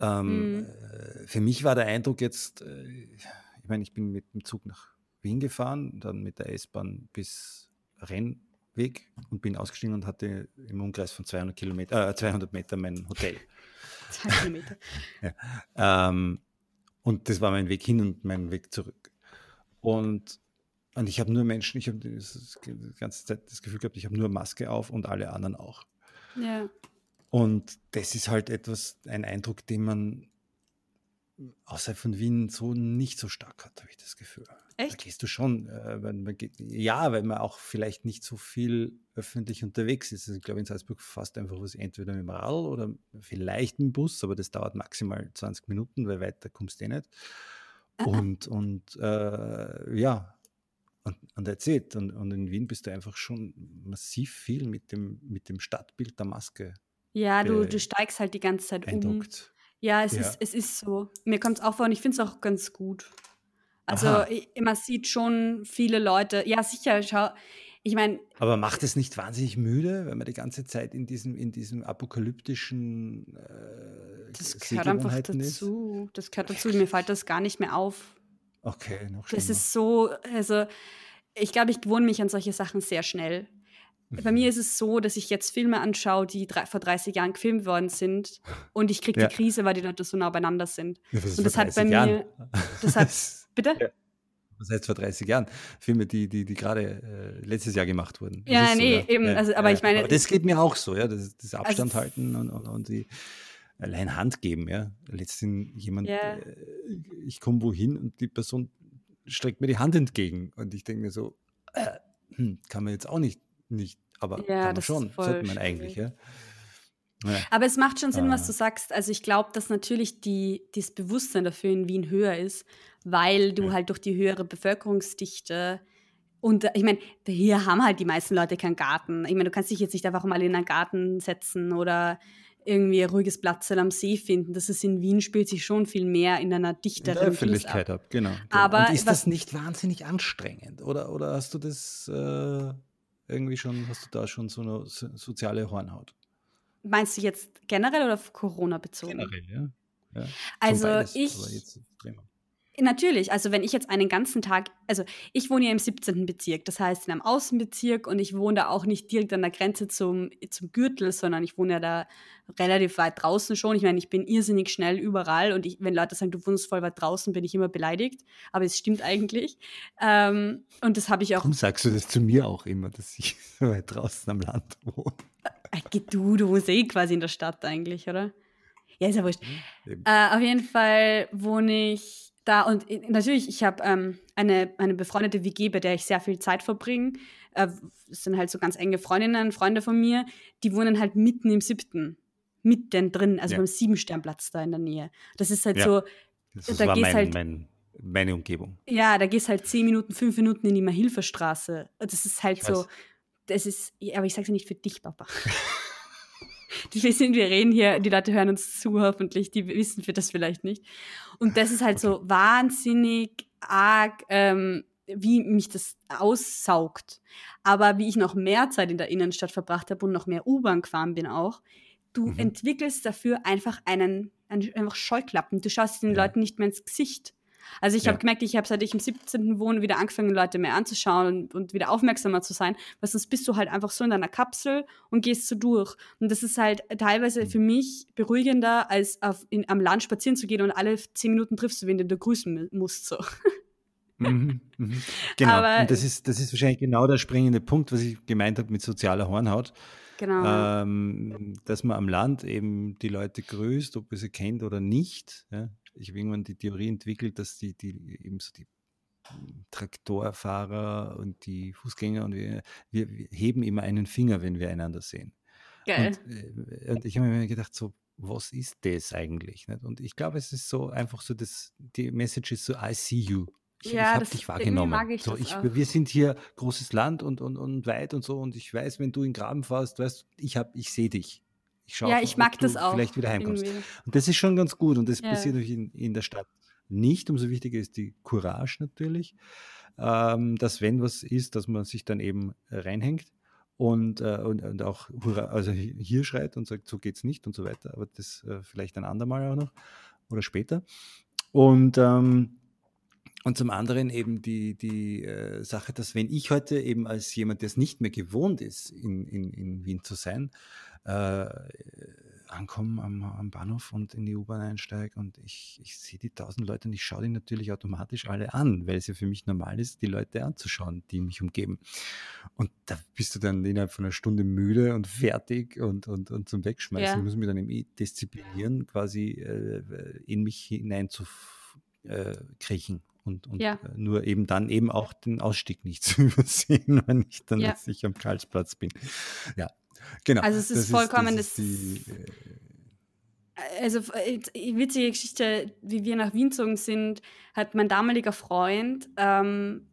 Ähm, mhm. äh, für mich war der Eindruck jetzt, äh, ich meine, ich bin mit dem Zug nach Wien gefahren, dann mit der S-Bahn bis Rennweg und bin ausgestiegen und hatte im Umkreis von 200 Kilometer, äh, 200 Meter mein Hotel. 200 Kilometer. ja. ähm, und das war mein Weg hin und mein Weg zurück. Und, und ich habe nur Menschen, ich habe die ganze Zeit das Gefühl gehabt, ich habe nur Maske auf und alle anderen auch. Ja. Und das ist halt etwas, ein Eindruck, den man außerhalb von Wien so nicht so stark hat, habe ich das Gefühl. Echt? Da gehst du schon, äh, weil man geht, ja, weil man auch vielleicht nicht so viel öffentlich unterwegs ist. Also ich glaube, in Salzburg fast einfach was entweder mit dem Radl oder vielleicht mit dem Bus, aber das dauert maximal 20 Minuten, weil weiter kommst du eh nicht. Und, und äh, ja, und, und erzählt. Und, und in Wien bist du einfach schon massiv viel mit dem, mit dem Stadtbild der Maske. Ja, du, du steigst halt die ganze Zeit um. Ja, es, ja. Ist, es ist so. Mir kommt es auch vor und ich finde es auch ganz gut. Also ich, man sieht schon viele Leute, ja sicher, schau, ich meine. Aber macht es nicht wahnsinnig müde, wenn man die ganze Zeit in diesem, in diesem apokalyptischen äh, Das gehört einfach dazu. Ist? Das gehört dazu. Mir fällt das gar nicht mehr auf. Okay, noch schlimmer. Das ist so, also ich glaube, ich gewohne mich an solche Sachen sehr schnell. Bei mir ist es so, dass ich jetzt Filme anschaue, die drei, vor 30 Jahren gefilmt worden sind und ich kriege ja. die Krise, weil die Leute so nah beieinander sind. Ja, und das hat bei Jahren? mir, das hat, bitte? Ja. Das heißt vor 30 Jahren. Filme, die, die, die gerade äh, letztes Jahr gemacht wurden. Das ja, nee, so, eben. Also, aber ich meine. Aber das geht mir auch so, ja. Das, das Abstand also, halten und, und, und die allein Hand geben, ja. Letztens jemand, äh, ich komme wohin und die Person streckt mir die Hand entgegen. Und ich denke mir so, äh, hm, kann man jetzt auch nicht, nicht aber ja, man schon, sollte man eigentlich, ja. Ja. Aber es macht schon Sinn, was ah. du sagst. Also ich glaube, dass natürlich die, das Bewusstsein dafür in Wien höher ist, weil du ja. halt durch die höhere Bevölkerungsdichte und ich meine, hier haben halt die meisten Leute keinen Garten. Ich meine, du kannst dich jetzt nicht einfach mal in einen Garten setzen oder irgendwie ein ruhiges Platz am See finden. Das ist in Wien spielt sich schon viel mehr in einer dichteren in der Öffentlichkeit ab. ab. Genau, genau. Aber Und ist das nicht wahnsinnig anstrengend? Oder, oder hast du das äh, irgendwie schon, hast du da schon so eine soziale Hornhaut? Meinst du jetzt generell oder auf Corona bezogen? Generell, ja. ja. Also beides, ich, Natürlich, also wenn ich jetzt einen ganzen Tag, also ich wohne ja im 17. Bezirk, das heißt in einem Außenbezirk und ich wohne da auch nicht direkt an der Grenze zum, zum Gürtel, sondern ich wohne ja da relativ weit draußen schon. Ich meine, ich bin irrsinnig schnell überall und ich, wenn Leute sagen, du wohnst voll weit draußen, bin ich immer beleidigt, aber es stimmt eigentlich. Ähm, und das habe ich auch. Warum sagst du das zu mir auch immer, dass ich so weit draußen am Land wohne? Äh, du, du wohnst eh quasi in der Stadt eigentlich, oder? Ja, ist ja wurscht. Äh, auf jeden Fall wohne ich da und natürlich, ich habe ähm, eine, eine befreundete WG, bei der ich sehr viel Zeit verbringe. Äh, das sind halt so ganz enge Freundinnen, Freunde von mir, die wohnen halt mitten im siebten, mitten drin, also ja. beim Siebensternplatz da in der Nähe. Das ist halt ja. so, das da gehst mein, halt. Mein, meine Umgebung. Ja, da gehst halt zehn Minuten, fünf Minuten in die Mahilferstraße. Das ist halt ich so, weiß. das ist, aber ich sage es ja nicht für dich, Papa. wir sind, wir reden hier, die Leute hören uns zu, hoffentlich, die wissen für das vielleicht nicht. Und das ist halt so wahnsinnig arg, ähm, wie mich das aussaugt. Aber wie ich noch mehr Zeit in der Innenstadt verbracht habe und noch mehr U-Bahn gefahren bin auch, du mhm. entwickelst dafür einfach einen, einen einfach Scheuklappen. Du schaust den ja. Leuten nicht mehr ins Gesicht. Also ich ja. habe gemerkt, ich habe seit ich im 17. wohne wieder angefangen, Leute mehr anzuschauen und, und, wieder aufmerksamer zu sein, weil sonst bist du halt einfach so in deiner Kapsel und gehst so durch. Und das ist halt teilweise mhm. für mich beruhigender, als auf, in, am Land spazieren zu gehen und alle zehn Minuten triffst du wen, den du grüßen musst. So. Mhm, mhm. Genau. Aber, und das ist, das ist wahrscheinlich genau der springende Punkt, was ich gemeint habe mit sozialer Hornhaut. Genau. Ähm, dass man am Land eben die Leute grüßt, ob man sie kennt oder nicht. Ja? Ich habe irgendwann die Theorie entwickelt, dass die, die eben so die Traktorfahrer und die Fußgänger und wir, wir, wir heben immer einen Finger, wenn wir einander sehen. Geil. Und, äh, und ich habe mir gedacht, so, was ist das eigentlich? Und ich glaube, es ist so einfach so, dass die Message ist so, I see you. Ich, ja, ich habe dich wahrgenommen. Mag ich so, ich, wir sind hier großes Land und, und, und weit und so und ich weiß, wenn du in den Graben fährst, weißt ich ich sehe dich. Ich schaue, ja, ich mag das auch. Vielleicht wieder heimkommst. Irgendwie. Und das ist schon ganz gut und das ja. passiert natürlich in, in der Stadt nicht. Umso wichtiger ist die Courage natürlich, ähm, dass wenn was ist, dass man sich dann eben reinhängt und, äh, und, und auch also hier schreit und sagt, so geht's nicht und so weiter. Aber das äh, vielleicht ein andermal auch noch oder später. Und ähm, und zum anderen eben die, die äh, Sache, dass wenn ich heute eben als jemand, der es nicht mehr gewohnt ist, in, in, in Wien zu sein, äh, ankomme am, am, Bahnhof und in die U-Bahn einsteige und ich, ich sehe die tausend Leute und ich schaue die natürlich automatisch alle an, weil es ja für mich normal ist, die Leute anzuschauen, die mich umgeben. Und da bist du dann innerhalb von einer Stunde müde und fertig und, und, und zum Wegschmeißen. Ja. Ich muss mich dann eben disziplinieren, quasi äh, in mich hinein zu äh, kriechen und, und ja. Äh, nur eben dann eben auch den Ausstieg nicht zu übersehen, wenn ich dann ja. ich am Karlsplatz bin. Ja, genau. Also es ist das vollkommen ist, das. Ist die, äh, also äh, witzige Geschichte, wie wir nach Wien gezogen sind, hat mein damaliger Freund ähm,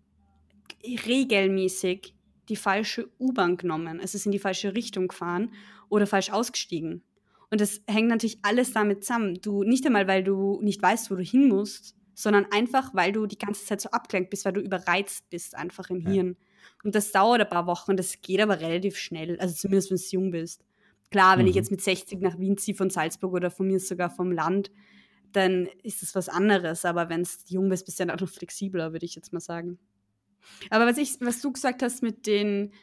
regelmäßig die falsche U-Bahn genommen. Also ist in die falsche Richtung gefahren oder falsch ausgestiegen. Und das hängt natürlich alles damit zusammen. Du nicht einmal, weil du nicht weißt, wo du hin musst, sondern einfach, weil du die ganze Zeit so abgelenkt bist, weil du überreizt bist einfach im Hirn. Ja. Und das dauert ein paar Wochen, das geht aber relativ schnell, also zumindest wenn du jung bist. Klar, wenn mhm. ich jetzt mit 60 nach Wien ziehe von Salzburg oder von mir sogar vom Land, dann ist das was anderes. Aber wenn du jung bist, bist du dann auch noch flexibler, würde ich jetzt mal sagen. Aber was, ich, was du gesagt hast mit, den,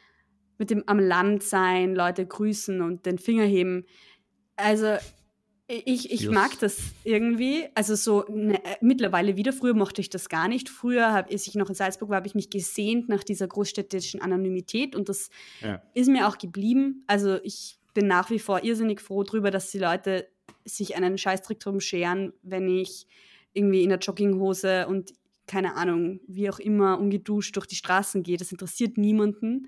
mit dem am Land sein, Leute grüßen und den Finger heben, also ich, ich mag das irgendwie. Also so ne, äh, mittlerweile wieder. Früher mochte ich das gar nicht. Früher, hab, als ich noch in Salzburg war, habe ich mich gesehnt nach dieser großstädtischen Anonymität und das ja. ist mir auch geblieben. Also ich bin nach wie vor irrsinnig froh darüber, dass die Leute sich einen Scheißtrick drum scheren, wenn ich irgendwie in der Jogginghose und keine Ahnung, wie auch immer, ungeduscht durch die Straßen gehe. Das interessiert niemanden.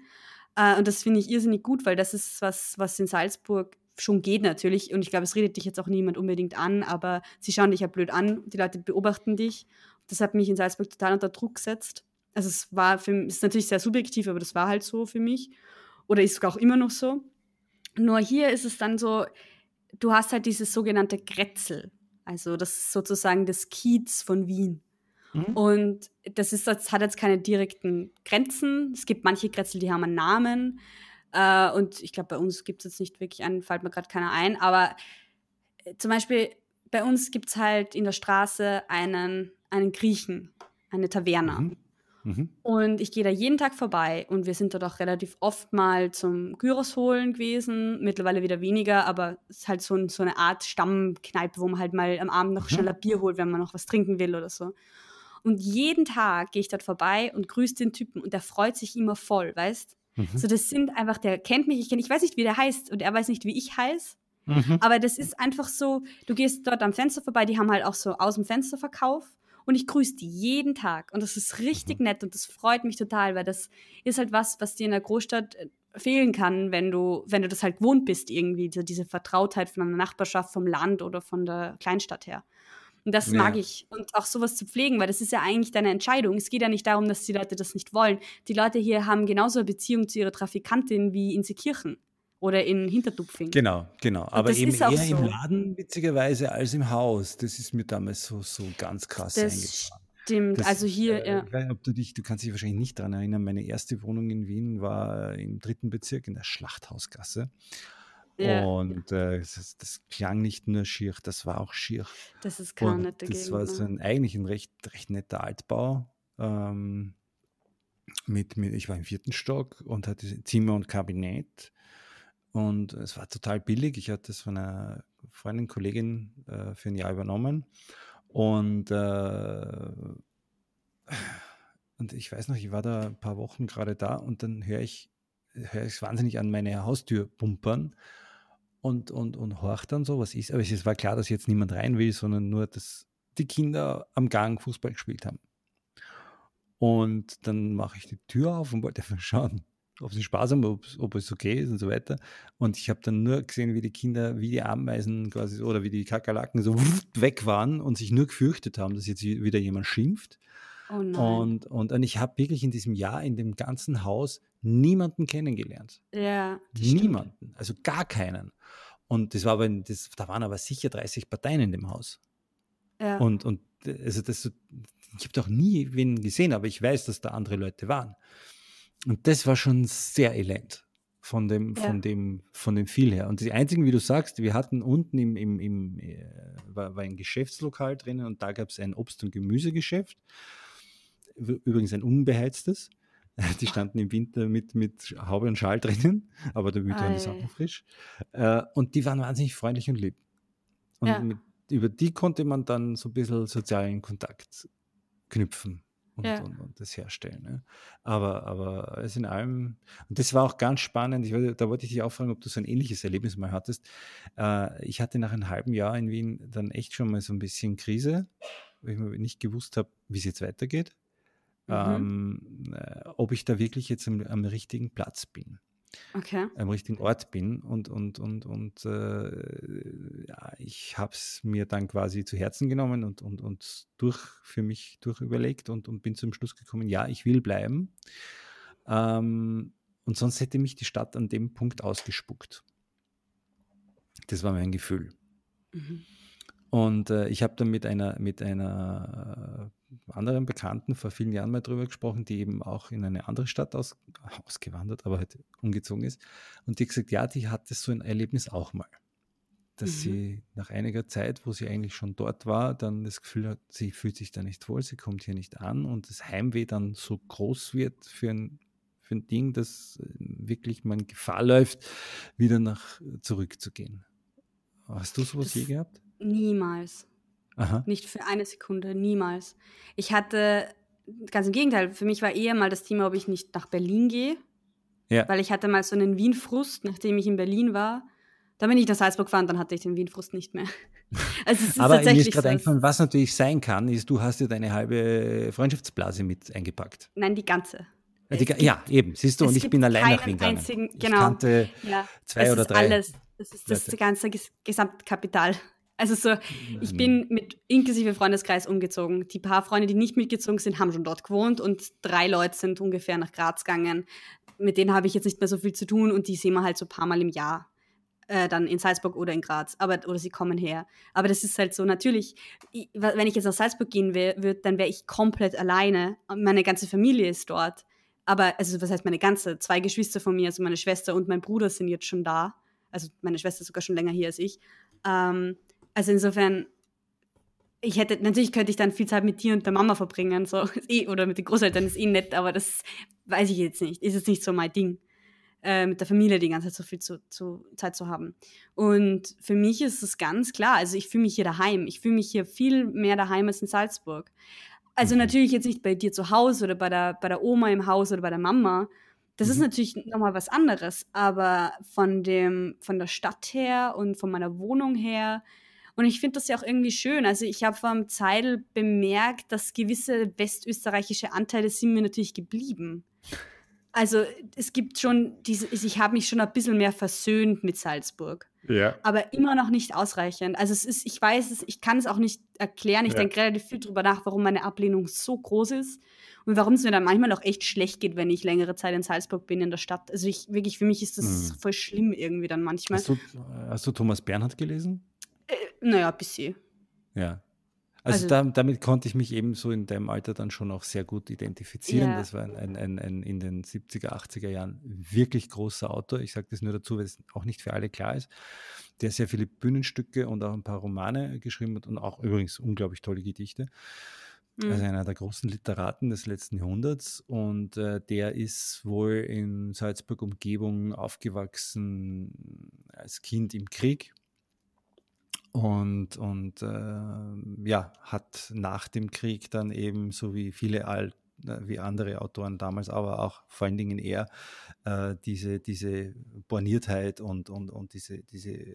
Uh, und das finde ich irrsinnig gut, weil das ist was, was in Salzburg schon geht natürlich. Und ich glaube, es redet dich jetzt auch niemand unbedingt an, aber sie schauen dich ja blöd an, die Leute beobachten dich. Das hat mich in Salzburg total unter Druck gesetzt. Also es war für mich, ist natürlich sehr subjektiv, aber das war halt so für mich. Oder ist sogar auch immer noch so. Nur hier ist es dann so, du hast halt dieses sogenannte Grätzel. Also das ist sozusagen das Kiez von Wien. Mhm. Und das, ist, das hat jetzt keine direkten Grenzen. Es gibt manche Grätzel, die haben einen Namen. Äh, und ich glaube, bei uns gibt es jetzt nicht wirklich einen, fällt mir gerade keiner ein. Aber äh, zum Beispiel bei uns gibt es halt in der Straße einen, einen Griechen, eine Taverna. Mhm. Mhm. Und ich gehe da jeden Tag vorbei und wir sind dort auch relativ oft mal zum Gyros holen gewesen, mittlerweile wieder weniger, aber es ist halt so, ein, so eine Art Stammkneipe, wo man halt mal am Abend noch mhm. schneller Bier holt, wenn man noch was trinken will oder so. Und jeden Tag gehe ich dort vorbei und grüße den Typen und der freut sich immer voll, weißt? Mhm. So, das sind einfach, der kennt mich, ich kenne, ich weiß nicht, wie der heißt und er weiß nicht, wie ich heiße. Mhm. Aber das ist einfach so, du gehst dort am Fenster vorbei, die haben halt auch so aus dem Fenster Verkauf und ich grüße die jeden Tag. Und das ist richtig mhm. nett und das freut mich total, weil das ist halt was, was dir in der Großstadt äh, fehlen kann, wenn du, wenn du das halt gewohnt bist, irgendwie, so diese Vertrautheit von einer Nachbarschaft, vom Land oder von der Kleinstadt her. Und das ja. mag ich. Und auch sowas zu pflegen, weil das ist ja eigentlich deine Entscheidung. Es geht ja nicht darum, dass die Leute das nicht wollen. Die Leute hier haben genauso eine Beziehung zu ihrer Trafikantin wie in Seekirchen oder in Hintertupfing. Genau, genau. Aber eben eher so. im Laden, witzigerweise, als im Haus. Das ist mir damals so, so ganz krass das eingefahren. Stimmt, das, also hier, äh, ja. Ich weiß ob du dich, du kannst dich wahrscheinlich nicht daran erinnern, meine erste Wohnung in Wien war im dritten Bezirk in der Schlachthausgasse. Ja. Und äh, das, das, klang nicht nur schier, das war auch schier. Das ist gar nicht Das Gegend, war so ein, eigentlich ein recht, recht netter Altbau. Ähm, mit, mit, ich war im vierten Stock und hatte Zimmer und Kabinett. Und es war total billig. Ich hatte es von einer Freundin, Kollegin äh, für ein Jahr übernommen. Und, äh, und ich weiß noch, ich war da ein paar Wochen gerade da und dann höre ich, höre ich wahnsinnig an meine Haustür pumpern und, und, und horch dann so, was ist. Aber es war klar, dass jetzt niemand rein will, sondern nur, dass die Kinder am Gang Fußball gespielt haben. Und dann mache ich die Tür auf und wollte einfach schauen, ob sie Spaß haben, ob, ob es okay ist und so weiter. Und ich habe dann nur gesehen, wie die Kinder, wie die Ameisen quasi oder wie die Kakerlaken so weg waren und sich nur gefürchtet haben, dass jetzt wieder jemand schimpft. Oh und, und, und ich habe wirklich in diesem Jahr in dem ganzen Haus niemanden kennengelernt. Ja. Niemanden, stimmt. also gar keinen. Und das war aber, das, da waren aber sicher 30 Parteien in dem Haus. Ja. Und, und also das, ich habe doch nie wen gesehen, aber ich weiß, dass da andere Leute waren. Und das war schon sehr elend von dem, ja. von dem, von dem viel her. Und die einzigen, wie du sagst, wir hatten unten im, im, im äh, war, war, ein Geschäftslokal drinnen und da gab es ein Obst- und Gemüsegeschäft. Übrigens ein unbeheiztes. Die standen im Winter mit, mit Haube und Schal drinnen, aber der waren die Sachen frisch. Äh, und die waren wahnsinnig freundlich und lieb. Und ja. mit, über die konnte man dann so ein bisschen sozialen Kontakt knüpfen und, ja. und, und, das herstellen. Ne? Aber, aber es in allem, und das war auch ganz spannend, ich, da wollte ich dich auch fragen, ob du so ein ähnliches Erlebnis mal hattest. Äh, ich hatte nach einem halben Jahr in Wien dann echt schon mal so ein bisschen Krise, weil ich mir nicht gewusst habe, wie es jetzt weitergeht. Mhm. Ähm, äh, ob ich da wirklich jetzt am, am richtigen Platz bin okay. am richtigen Ort bin. Und, und, und, und äh, ja, ich habe es mir dann quasi zu Herzen genommen und, und, und durch für mich durchüberlegt und, und bin zum Schluss gekommen, ja, ich will bleiben. Ähm, und sonst hätte mich die Stadt an dem Punkt ausgespuckt. Das war mein Gefühl. Mhm. Und äh, ich habe dann mit einer, mit einer anderen Bekannten vor vielen Jahren mal drüber gesprochen, die eben auch in eine andere Stadt aus, ausgewandert, aber halt umgezogen ist. Und die gesagt, ja, die hatte so ein Erlebnis auch mal. Dass mhm. sie nach einiger Zeit, wo sie eigentlich schon dort war, dann das Gefühl hat, sie fühlt sich da nicht wohl, sie kommt hier nicht an und das Heimweh dann so groß wird für ein, für ein Ding, dass äh, wirklich man Gefahr läuft, wieder nach zurückzugehen. Hast du sowas das je gehabt? Niemals. Aha. Nicht für eine Sekunde, niemals. Ich hatte, ganz im Gegenteil, für mich war eher mal das Thema, ob ich nicht nach Berlin gehe. Ja. Weil ich hatte mal so einen Wien-Frust, nachdem ich in Berlin war. Da bin ich nach Salzburg gefahren, dann hatte ich den Wien-Frust nicht mehr. Also es ist Aber mir ist gerade eingefallen, was natürlich sein kann, ist, du hast dir deine halbe Freundschaftsblase mit eingepackt. Nein, die ganze. Ja, die, ja eben, siehst du, und ich bin allein nach Wien gegangen. Einzigen, genau. Ich kannte ja, zwei oder drei. Alles. Das ist das ganze Gesamtkapital. Also so, ich bin mit inklusive Freundeskreis umgezogen. Die paar Freunde, die nicht mitgezogen sind, haben schon dort gewohnt und drei Leute sind ungefähr nach Graz gegangen. Mit denen habe ich jetzt nicht mehr so viel zu tun und die sehen wir halt so ein paar Mal im Jahr. äh, dann in Salzburg oder in Graz, aber oder sie kommen her. Aber das ist halt so natürlich, ich, wenn ich jetzt nach Salzburg gehen würde, dann wäre ich komplett alleine. Meine ganze Familie ist dort. Aber also was heißt meine ganze? Zwei Geschwister von mir, also meine Schwester und mein Bruder sind jetzt schon da. Also meine Schwester ist sogar schon länger hier als ich. Ähm, also insofern ich hätte, natürlich könnte ich dann viel Zeit mit dir und der Mama verbringen, so, eh, oder mit den Großeltern ist eh nett, aber das weiß ich jetzt nicht. Ist jetzt nicht so mein Ding, äh, mit der Familie die ganze Zeit so viel zu, zu, Zeit zu haben. Und für mich ist es ganz klar, also ich fühle mich hier daheim. Ich fühle mich hier viel mehr daheim als in Salzburg. Also mhm. natürlich jetzt nicht bei dir zu Hause oder bei der, bei der Oma im Haus oder bei der Mama. Das mhm. ist natürlich nochmal was anderes, aber von, dem, von der Stadt her und von meiner Wohnung her, und ich finde das ja auch irgendwie schön. Also ich habe vom Zeidel bemerkt, dass gewisse westösterreichische Anteile sind mir natürlich geblieben. Also es gibt schon diese, ich habe mich schon ein bisschen mehr versöhnt mit Salzburg. Ja. Aber immer noch nicht ausreichend. Also es ist, ich weiß es, ich kann es auch nicht erklären. Ich ja. denke relativ viel darüber nach, warum meine Ablehnung so groß ist und warum es mir dann manchmal auch echt schlecht geht, wenn ich längere Zeit in Salzburg bin in der Stadt. Also ich wirklich, für mich ist das hm. voll schlimm irgendwie dann manchmal. Hast du, hast du Thomas Bernhard gelesen? Naja, ein bisschen. Ja. Also, also da, damit konnte ich mich eben so in deinem Alter dann schon auch sehr gut identifizieren. Ja. Das war ein, ein, ein, in den 70er, 80er Jahren wirklich großer Autor. Ich sage das nur dazu, weil es auch nicht für alle klar ist. Der sehr viele Bühnenstücke und auch ein paar Romane geschrieben hat und auch übrigens unglaublich tolle Gedichte. Mhm. Also einer der großen Literaten des letzten Jahrhunderts. Und äh, der ist wohl in Salzburg Umgebung aufgewachsen als Kind im Krieg und, und äh, ja, hat nach dem Krieg dann eben, so wie viele alt, äh, wie andere Autoren damals, aber auch vor allen Dingen er, äh, diese, diese Borniertheit und, und, und diese, diese äh,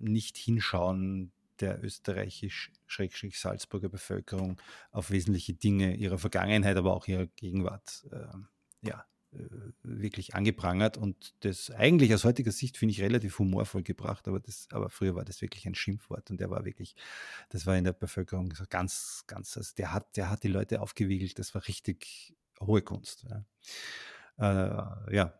Nicht-Hinschauen der österreichisch-salzburger Bevölkerung auf wesentliche Dinge ihrer Vergangenheit, aber auch ihrer Gegenwart äh, ja, wirklich angeprangert und das eigentlich aus heutiger Sicht finde ich relativ humorvoll gebracht, aber, das, aber früher war das wirklich ein Schimpfwort und der war wirklich, das war in der Bevölkerung ganz, ganz, also der hat, der hat die Leute aufgewiegelt, das war richtig hohe Kunst. Ja, äh, ja.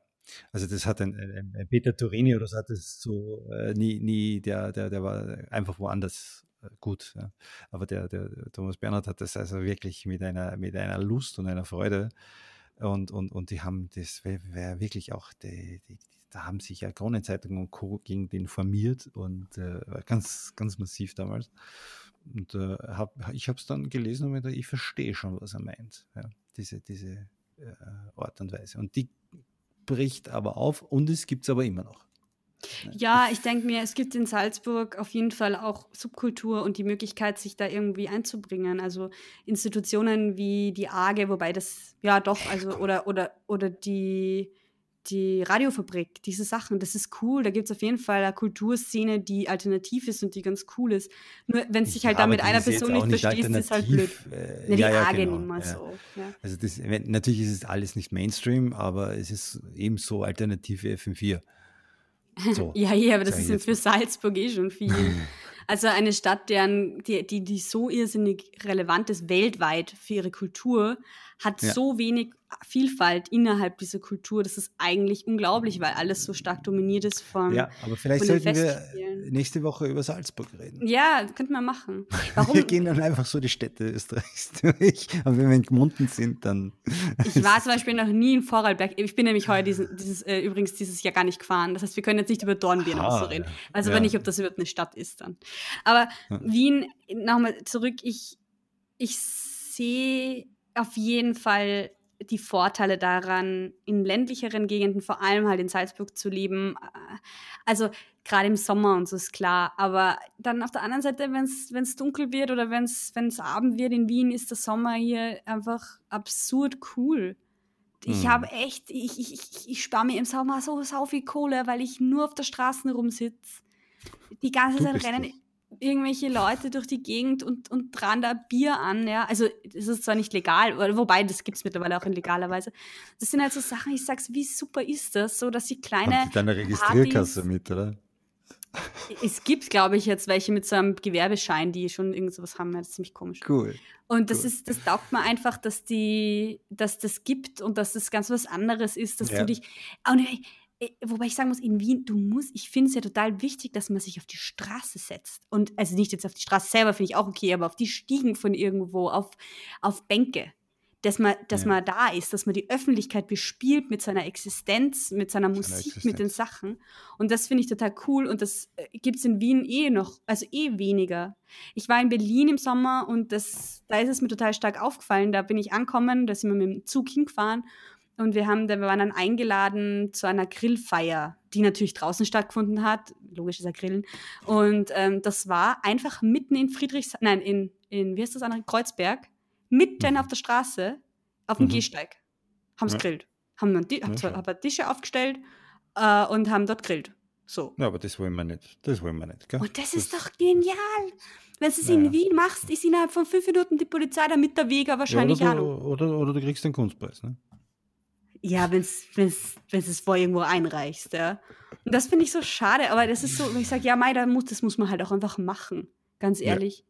also das hat ein, ein, ein, Peter Turini oder so hat das so äh, nie, nie, der, der, der war einfach woanders äh, gut. Ja. Aber der, der, Thomas Bernhard hat das also wirklich mit einer, mit einer Lust und einer Freude und, und, und die haben, das wäre wirklich auch, die, die, da haben sich ja Kronenzeitung und Co. gegen den formiert und äh, ganz, ganz massiv damals. Und äh, hab, ich habe es dann gelesen und ich verstehe schon, was er meint. Ja, diese diese äh, Art und Weise. Und die bricht aber auf und es gibt es aber immer noch. Ja, ich denke mir, es gibt in Salzburg auf jeden Fall auch Subkultur und die Möglichkeit, sich da irgendwie einzubringen. Also Institutionen wie die AGE, wobei das ja doch, also oder oder oder die die Radiofabrik, diese Sachen, das ist cool. Da gibt es auf jeden Fall eine Kulturszene, die alternativ ist und die ganz cool ist. Nur wenn es sich halt ja, da mit einer Person nicht, nicht verstehst, ist es halt blöd. Äh, ja, die ja, Arge genau, mal ja. so. Ja. Also das, natürlich ist es alles nicht Mainstream, aber es ist ebenso alternative FM4. So, ja, ja, aber das ist für Salzburg eh schon viel. also eine Stadt, deren, die, die, die so irrsinnig relevant ist weltweit für ihre Kultur, hat ja. so wenig Vielfalt innerhalb dieser Kultur. Das ist eigentlich unglaublich, weil alles so stark dominiert ist von. Ja, aber vielleicht sollten wir nächste Woche über Salzburg reden. Ja, könnten wir machen. Warum? Wir gehen dann einfach so die Städte Österreichs durch. Aber wenn wir in Gmunden sind, dann. Ich war zum Beispiel noch nie in Vorarlberg. Ich bin nämlich heute diesen, dieses, äh, übrigens dieses Jahr gar nicht gefahren. Das heißt, wir können jetzt nicht über Dornbirn ah, so reden. Also ja. aber nicht, ob das überhaupt eine Stadt ist dann. Aber ja. Wien, nochmal zurück, ich, ich sehe auf jeden Fall die Vorteile daran, in ländlicheren Gegenden, vor allem halt in Salzburg zu leben. Also gerade im Sommer und so ist klar. Aber dann auf der anderen Seite, wenn es dunkel wird oder wenn es Abend wird in Wien, ist der Sommer hier einfach absurd cool. Ich hm. habe echt, ich, ich, ich, ich spare mir im Sommer so sau viel Kohle, weil ich nur auf der Straße rumsitze. Die ganze Zeit rennen irgendwelche Leute durch die Gegend und, und dran da Bier an, ja. Also, das ist zwar nicht legal, wobei, das gibt es mittlerweile auch in legaler Weise. Das sind halt so Sachen, ich sag's, wie super ist das, so dass sie kleine. Haben die deine Registrierkasse Partys, mit, oder? Es gibt, glaube ich, jetzt welche mit so einem Gewerbeschein, die schon irgend sowas haben. Das ist ziemlich komisch. Cool. Und das cool. ist, das taugt mir einfach, dass die, dass das gibt und dass das ganz was anderes ist, dass ja. du dich. Und wobei ich sagen muss, in Wien, du musst, ich finde es ja total wichtig, dass man sich auf die Straße setzt. Und also nicht jetzt auf die Straße selber, finde ich auch okay, aber auf die Stiegen von irgendwo, auf, auf Bänke dass man, dass ja. man da ist, dass man die Öffentlichkeit bespielt mit seiner Existenz, mit seiner Musik, Existenz. mit den Sachen. Und das finde ich total cool. Und das äh, gibt es in Wien eh noch, also eh weniger. Ich war in Berlin im Sommer und das, da ist es mir total stark aufgefallen. Da bin ich angekommen, da sind wir mit dem Zug hingefahren und wir, haben, wir waren dann eingeladen zu einer Grillfeier, die natürlich draußen stattgefunden hat. Logisch ist ja Grillen. Und ähm, das war einfach mitten in Friedrichs, nein, in, in wie heißt das andere? Kreuzberg mitten mhm. auf der Straße, auf dem mhm. Gehsteig, haben es ja. grillt. Haben, dann, ja, haben Tische aufgestellt äh, und haben dort grillt. So. Ja, aber das wollen wir nicht. Das wollen wir nicht. Gell? Und das ist das, doch genial. Wenn du es ja. in Wien machst, ist innerhalb von fünf Minuten die Polizei da mit der Wege wahrscheinlich ja, oder, du, oder, oder, du kriegst den Kunstpreis. Ne? Ja, wenn es vor irgendwo einreichst. Ja. Und das finde ich so schade. Aber das ist so, wenn ich sage, ja, Mai, da muss, das muss man halt auch einfach machen. Ganz ehrlich.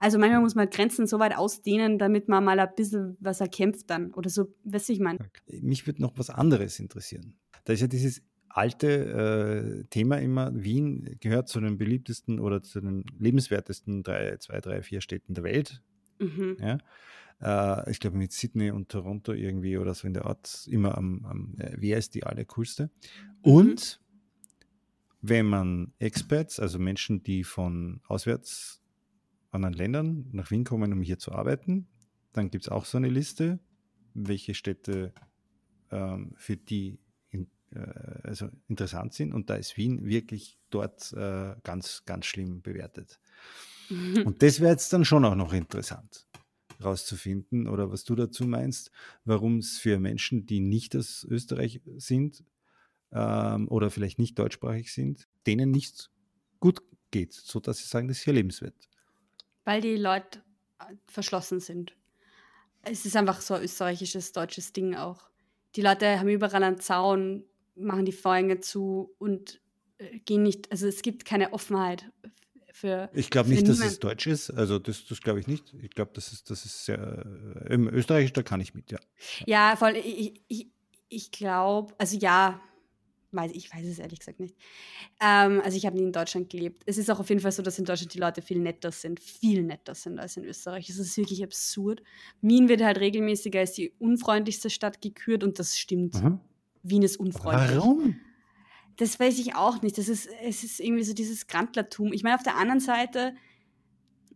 Also manchmal muss man Grenzen so weit ausdehnen, damit man mal ein bisschen was erkämpft dann oder so, du, ich meine. Mich würde noch was anderes interessieren. Da ist ja dieses alte äh, Thema immer, Wien gehört zu den beliebtesten oder zu den lebenswertesten drei, zwei, drei, vier Städten der Welt. Mhm. Ja? Äh, ich glaube mit Sydney und Toronto irgendwie oder so in der Art immer am, am äh, wer ist die allercoolste. Mhm. Und wenn man Experts, also Menschen, die von auswärts anderen Ländern nach Wien kommen, um hier zu arbeiten. Dann gibt es auch so eine Liste, welche Städte ähm, für die in, äh, also interessant sind. Und da ist Wien wirklich dort äh, ganz, ganz schlimm bewertet. Und das wäre jetzt dann schon auch noch interessant rauszufinden oder was du dazu meinst, warum es für Menschen, die nicht aus Österreich sind ähm, oder vielleicht nicht deutschsprachig sind, denen nicht gut geht, sodass sie sagen, das ist hier lebenswert. Weil die Leute äh, verschlossen sind. Es ist einfach so ein österreichisches, deutsches Ding auch. Die Leute haben überall einen Zaun, machen die Vorhänge zu und äh, gehen nicht, also es gibt keine Offenheit für. Ich glaube nicht, niemand. dass es deutsch ist. Also das, das glaube ich nicht. Ich glaube, das ist, das ist sehr, äh, im Österreich, da kann ich mit, ja. Ja, voll. Ich, ich, ich glaube, also ja, Weiß, ich weiß es ehrlich gesagt nicht. Ähm, also ich habe nie in Deutschland gelebt. Es ist auch auf jeden Fall so, dass in Deutschland die Leute viel netter sind, viel netter sind als in Österreich. Es ist wirklich absurd. Wien wird halt regelmäßiger als die unfreundlichste Stadt gekürt und das stimmt. Mhm. Wien ist unfreundlich. Warum? Das weiß ich auch nicht. Das ist, es ist irgendwie so dieses Grantlertum. Ich meine, auf der anderen Seite,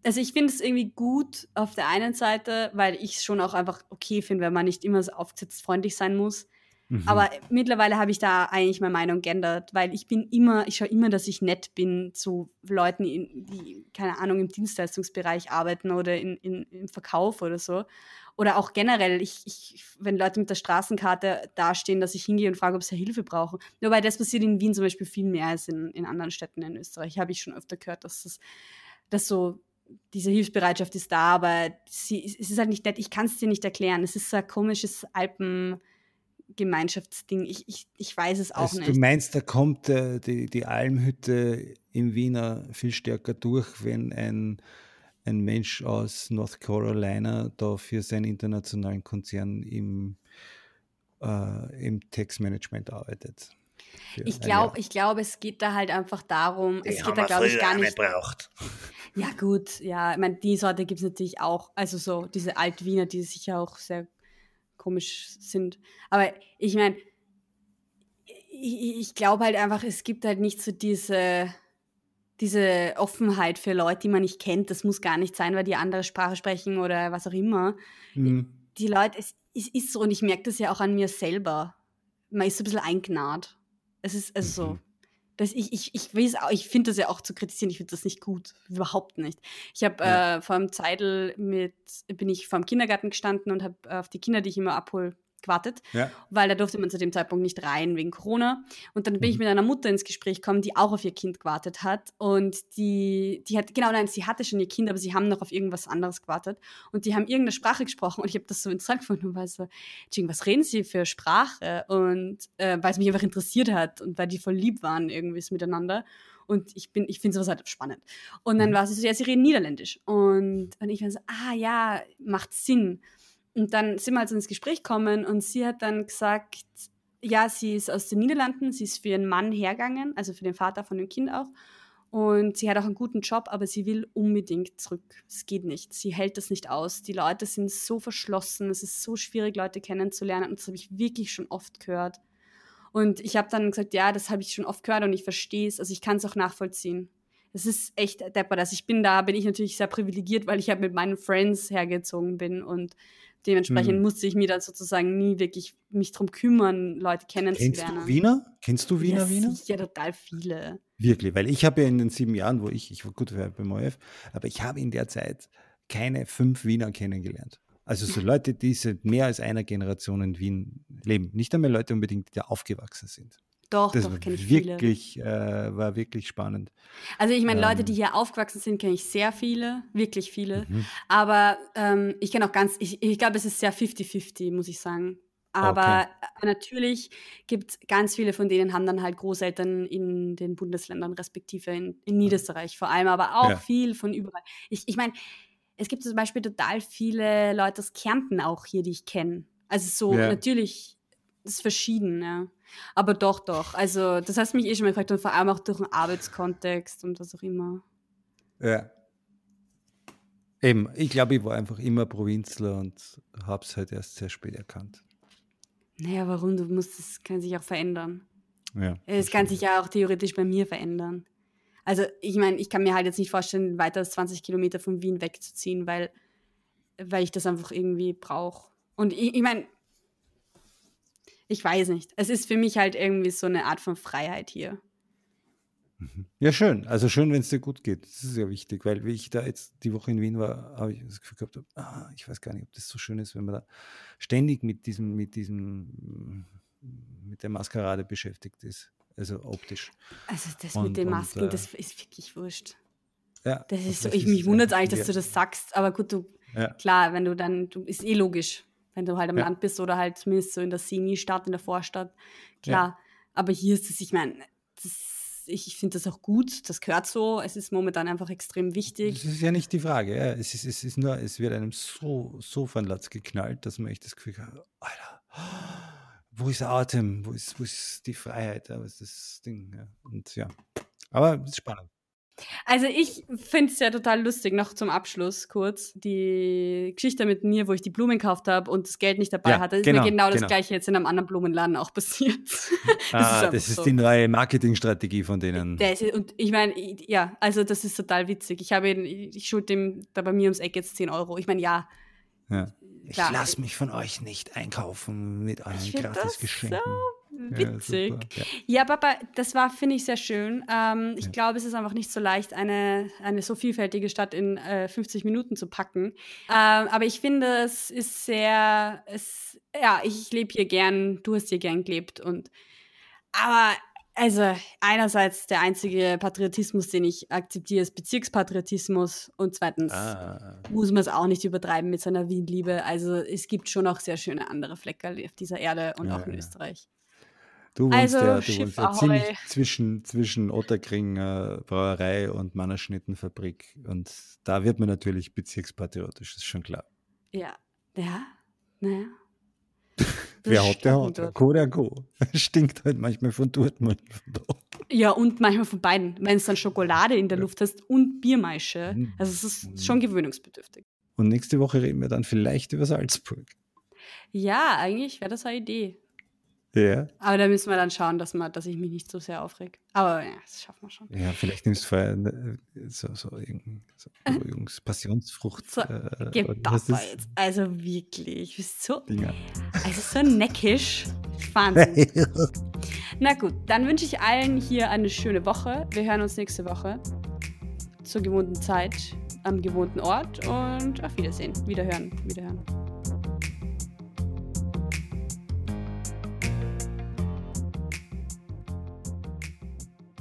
also ich finde es irgendwie gut auf der einen Seite, weil ich es schon auch einfach okay finde, wenn man nicht immer so aufgesetzt freundlich sein muss. Mhm. Aber mittlerweile habe ich da eigentlich meine Meinung geändert, weil ich bin immer, ich schaue immer, dass ich nett bin zu Leuten, die, keine Ahnung, im Dienstleistungsbereich arbeiten oder in, in, im Verkauf oder so. Oder auch generell, ich, ich, wenn Leute mit der Straßenkarte dastehen, dass ich hingehe und frage, ob sie Hilfe brauchen. Nur weil das passiert in Wien zum Beispiel viel mehr als in, in anderen Städten in Österreich. Habe ich schon öfter gehört, dass das dass so diese Hilfsbereitschaft ist da, aber sie, es ist halt nicht nett. Ich kann es dir nicht erklären. Es ist so ein komisches Alpen- Gemeinschaftsding. Ich, ich, ich weiß es auch also nicht. Du meinst, da kommt äh, die, die Almhütte im Wiener viel stärker durch, wenn ein, ein Mensch aus North Carolina da für seinen internationalen Konzern im, äh, im Textmanagement arbeitet. Ich glaube, ich glaube, es geht da halt einfach darum, die es geht da glaube ich gar nicht. Braucht. Ja gut, ja, ich meine, die Sorte gibt es natürlich auch, also so diese Alt-Wiener, die sicher auch sehr komisch sind. Aber ich meine, ich, ich glaube halt einfach, es gibt halt nicht so diese, diese Offenheit für Leute, die man nicht kennt. Das muss gar nicht sein, weil die andere Sprache sprechen oder was auch immer. Mhm. Die Leute, es, es, ist so, und ich merke das ja auch an mir selber. Man ist so ein bisschen eingnad. Es ist also mhm. so das, ich, ich, ich, ich finde das ja auch zu kritisieren, ich finde das nicht gut. Überhaupt nicht. Ich habe ja. äh, vor einem Zeitl mit, bin ich vor dem Kindergarten gestanden und habe auf die Kinder, die ich immer abhole, gewartet, ja. weil da durfte man zu dem Zeitpunkt nicht rein wegen Corona. Und dann bin mhm. ich mit einer Mutter ins Gespräch gekommen, die auch auf ihr Kind gewartet hat. Und die, die hat, genau, nein, sie hatte schon ihr Kind, aber sie haben noch auf irgendwas anderes gewartet. Und die haben irgendeine Sprache gesprochen und ich habe das so interessant gefunden und war so, was reden sie für Sprache? Und äh, weil es mich einfach interessiert hat und weil die voll lieb waren irgendwie miteinander. Und ich bin, ich finde sowas halt spannend. Und dann mhm. war sie so, ja, sie reden Niederländisch. Und, und ich war so, ah ja, macht Sinn. Und dann sind wir also ins Gespräch gekommen und sie hat dann gesagt, ja, sie ist aus den Niederlanden, sie ist für ihren Mann hergegangen, also für den Vater von dem Kind auch. Und sie hat auch einen guten Job, aber sie will unbedingt zurück. Es geht nicht. Sie hält das nicht aus. Die Leute sind so verschlossen. Es ist so schwierig, Leute kennenzulernen. Und das habe ich wirklich schon oft gehört. Und ich habe dann gesagt, ja, das habe ich schon oft gehört und ich verstehe es. Also ich kann es auch nachvollziehen. Es ist echt deppert. Also ich bin da, bin ich natürlich sehr privilegiert, weil ich halt mit meinen Friends hergezogen bin und dementsprechend mhm. musste ich mir dann sozusagen nie wirklich mich drum kümmern, Leute kennenzulernen. Kennst du Wiener? Kennst du Wiener, ja, Wiener? Ja, total viele. Wirklich, weil ich habe ja in den sieben Jahren, wo ich, ich war gut beim OF, aber ich habe in der Zeit keine fünf Wiener kennengelernt. Also so Leute, die seit mehr als einer Generation in Wien leben. Nicht einmal Leute unbedingt, die da aufgewachsen sind. Doch, das doch, kenne ich wirklich, viele. Äh, war wirklich spannend. Also ich meine, ähm, Leute, die hier aufgewachsen sind, kenne ich sehr viele, wirklich viele. Mhm. Aber ähm, ich kenne auch ganz, ich, ich glaube, es ist sehr 50-50, muss ich sagen. Aber okay. natürlich gibt es ganz viele von denen, haben dann halt Großeltern in den Bundesländern, respektive in, in Niederösterreich vor allem, aber auch ja. viel von überall. Ich, ich meine, es gibt zum Beispiel total viele Leute aus Kärnten auch hier, die ich kenne. Also so, ja. natürlich, ist verschieden, ja. Aber doch, doch. Also, das hast du mich eh schon mal gefragt und vor allem auch durch den Arbeitskontext und was auch immer. Ja. Eben, ich glaube, ich war einfach immer Provinzler und habe es halt erst sehr spät erkannt. Naja, warum? Du musst, es kann sich auch verändern. Ja. Es kann sich ja auch theoretisch bei mir verändern. Also, ich meine, ich kann mir halt jetzt nicht vorstellen, weiter als 20 Kilometer von Wien wegzuziehen, weil, weil ich das einfach irgendwie brauche. Und ich, ich meine, ich weiß nicht. Es ist für mich halt irgendwie so eine Art von Freiheit hier. Mhm. Ja, schön. Also schön, wenn es dir gut geht. Das ist ja wichtig, weil wie ich da jetzt die Woche in Wien war, habe ich das Gefühl gehabt, ah, ich weiß gar nicht, ob das so schön ist, wenn man da ständig mit diesem, mit diesem, mit der Maskerade beschäftigt ist. Also optisch. Also das und, mit den Masken, und, äh, das ist wirklich wurscht. Ja, das ist so, ich, mich wundert eigentlich, dass du das sagst, aber gut, du, ja. klar, wenn du dann, du ist eh logisch wenn du halt am ja. Land bist oder halt zumindest so in der Semi-Stadt, in der Vorstadt. Klar. Ja. Aber hier ist es, ich meine, ich finde das auch gut, das gehört so. Es ist momentan einfach extrem wichtig. Das ist ja nicht die Frage. Ja. Es, ist, es ist nur, es wird einem so, so von Latz geknallt, dass man echt das Gefühl hat, Alter, wo ist Atem? Wo ist, wo ist die Freiheit? Was ist das Ding? Ja. Und ja. Aber es ist spannend. Also ich finde es ja total lustig, noch zum Abschluss kurz, die Geschichte mit mir, wo ich die Blumen gekauft habe und das Geld nicht dabei ja, hatte, ist genau, mir genau das genau. gleiche jetzt in einem anderen Blumenladen auch passiert. das ah, ist das ist so. die neue Marketingstrategie von denen. Ist, und ich meine, ja, also das ist total witzig. Ich habe ich schuld dem da bei mir ums Eck jetzt 10 Euro. Ich meine, ja. ja. Ich lasse mich von euch nicht einkaufen mit euren Gratisgeschenken. So Witzig. Ja, ja. Papa, das war, finde ich, sehr schön. Ähm, ich ja. glaube, es ist einfach nicht so leicht, eine, eine so vielfältige Stadt in äh, 50 Minuten zu packen. Ähm, aber ich finde, es ist sehr, es, ja, ich lebe hier gern, du hast hier gern gelebt und aber also einerseits der einzige Patriotismus, den ich akzeptiere, ist Bezirkspatriotismus und zweitens ah. muss man es auch nicht übertreiben mit seiner Wien-Liebe. Also es gibt schon auch sehr schöne andere Flecker auf dieser Erde und ja, auch in ja. Österreich. Du wohnst also, ja, du wohnst ja ziemlich zwischen, zwischen Otterkring äh, Brauerei und Mannerschnittenfabrik. Und da wird man natürlich bezirkspatriotisch, ist schon klar. Ja, ja, naja. Wer hat, der hat. Co, der Co. Stinkt halt manchmal von dort, manchmal von da. Ja, und manchmal von beiden. Wenn es dann Schokolade in der ja. Luft hast und Biermaische. Mhm. Also es ist mhm. schon gewöhnungsbedürftig. Und nächste Woche reden wir dann vielleicht über Salzburg. Ja, eigentlich wäre das eine Idee. Ja. Aber da müssen wir dann schauen, dass, man, dass ich mich nicht so sehr aufreg. Aber ja, das schaffen wir schon. Ja, vielleicht nimmst du vorher ne, so, so, so Passionsfrucht. So, äh, jetzt. Also wirklich, so, Dinger. also so neckisch. Wahnsinn. Na gut, dann wünsche ich allen hier eine schöne Woche. Wir hören uns nächste Woche zur gewohnten Zeit, am gewohnten Ort und auf Wiedersehen. Wiederhören, wiederhören.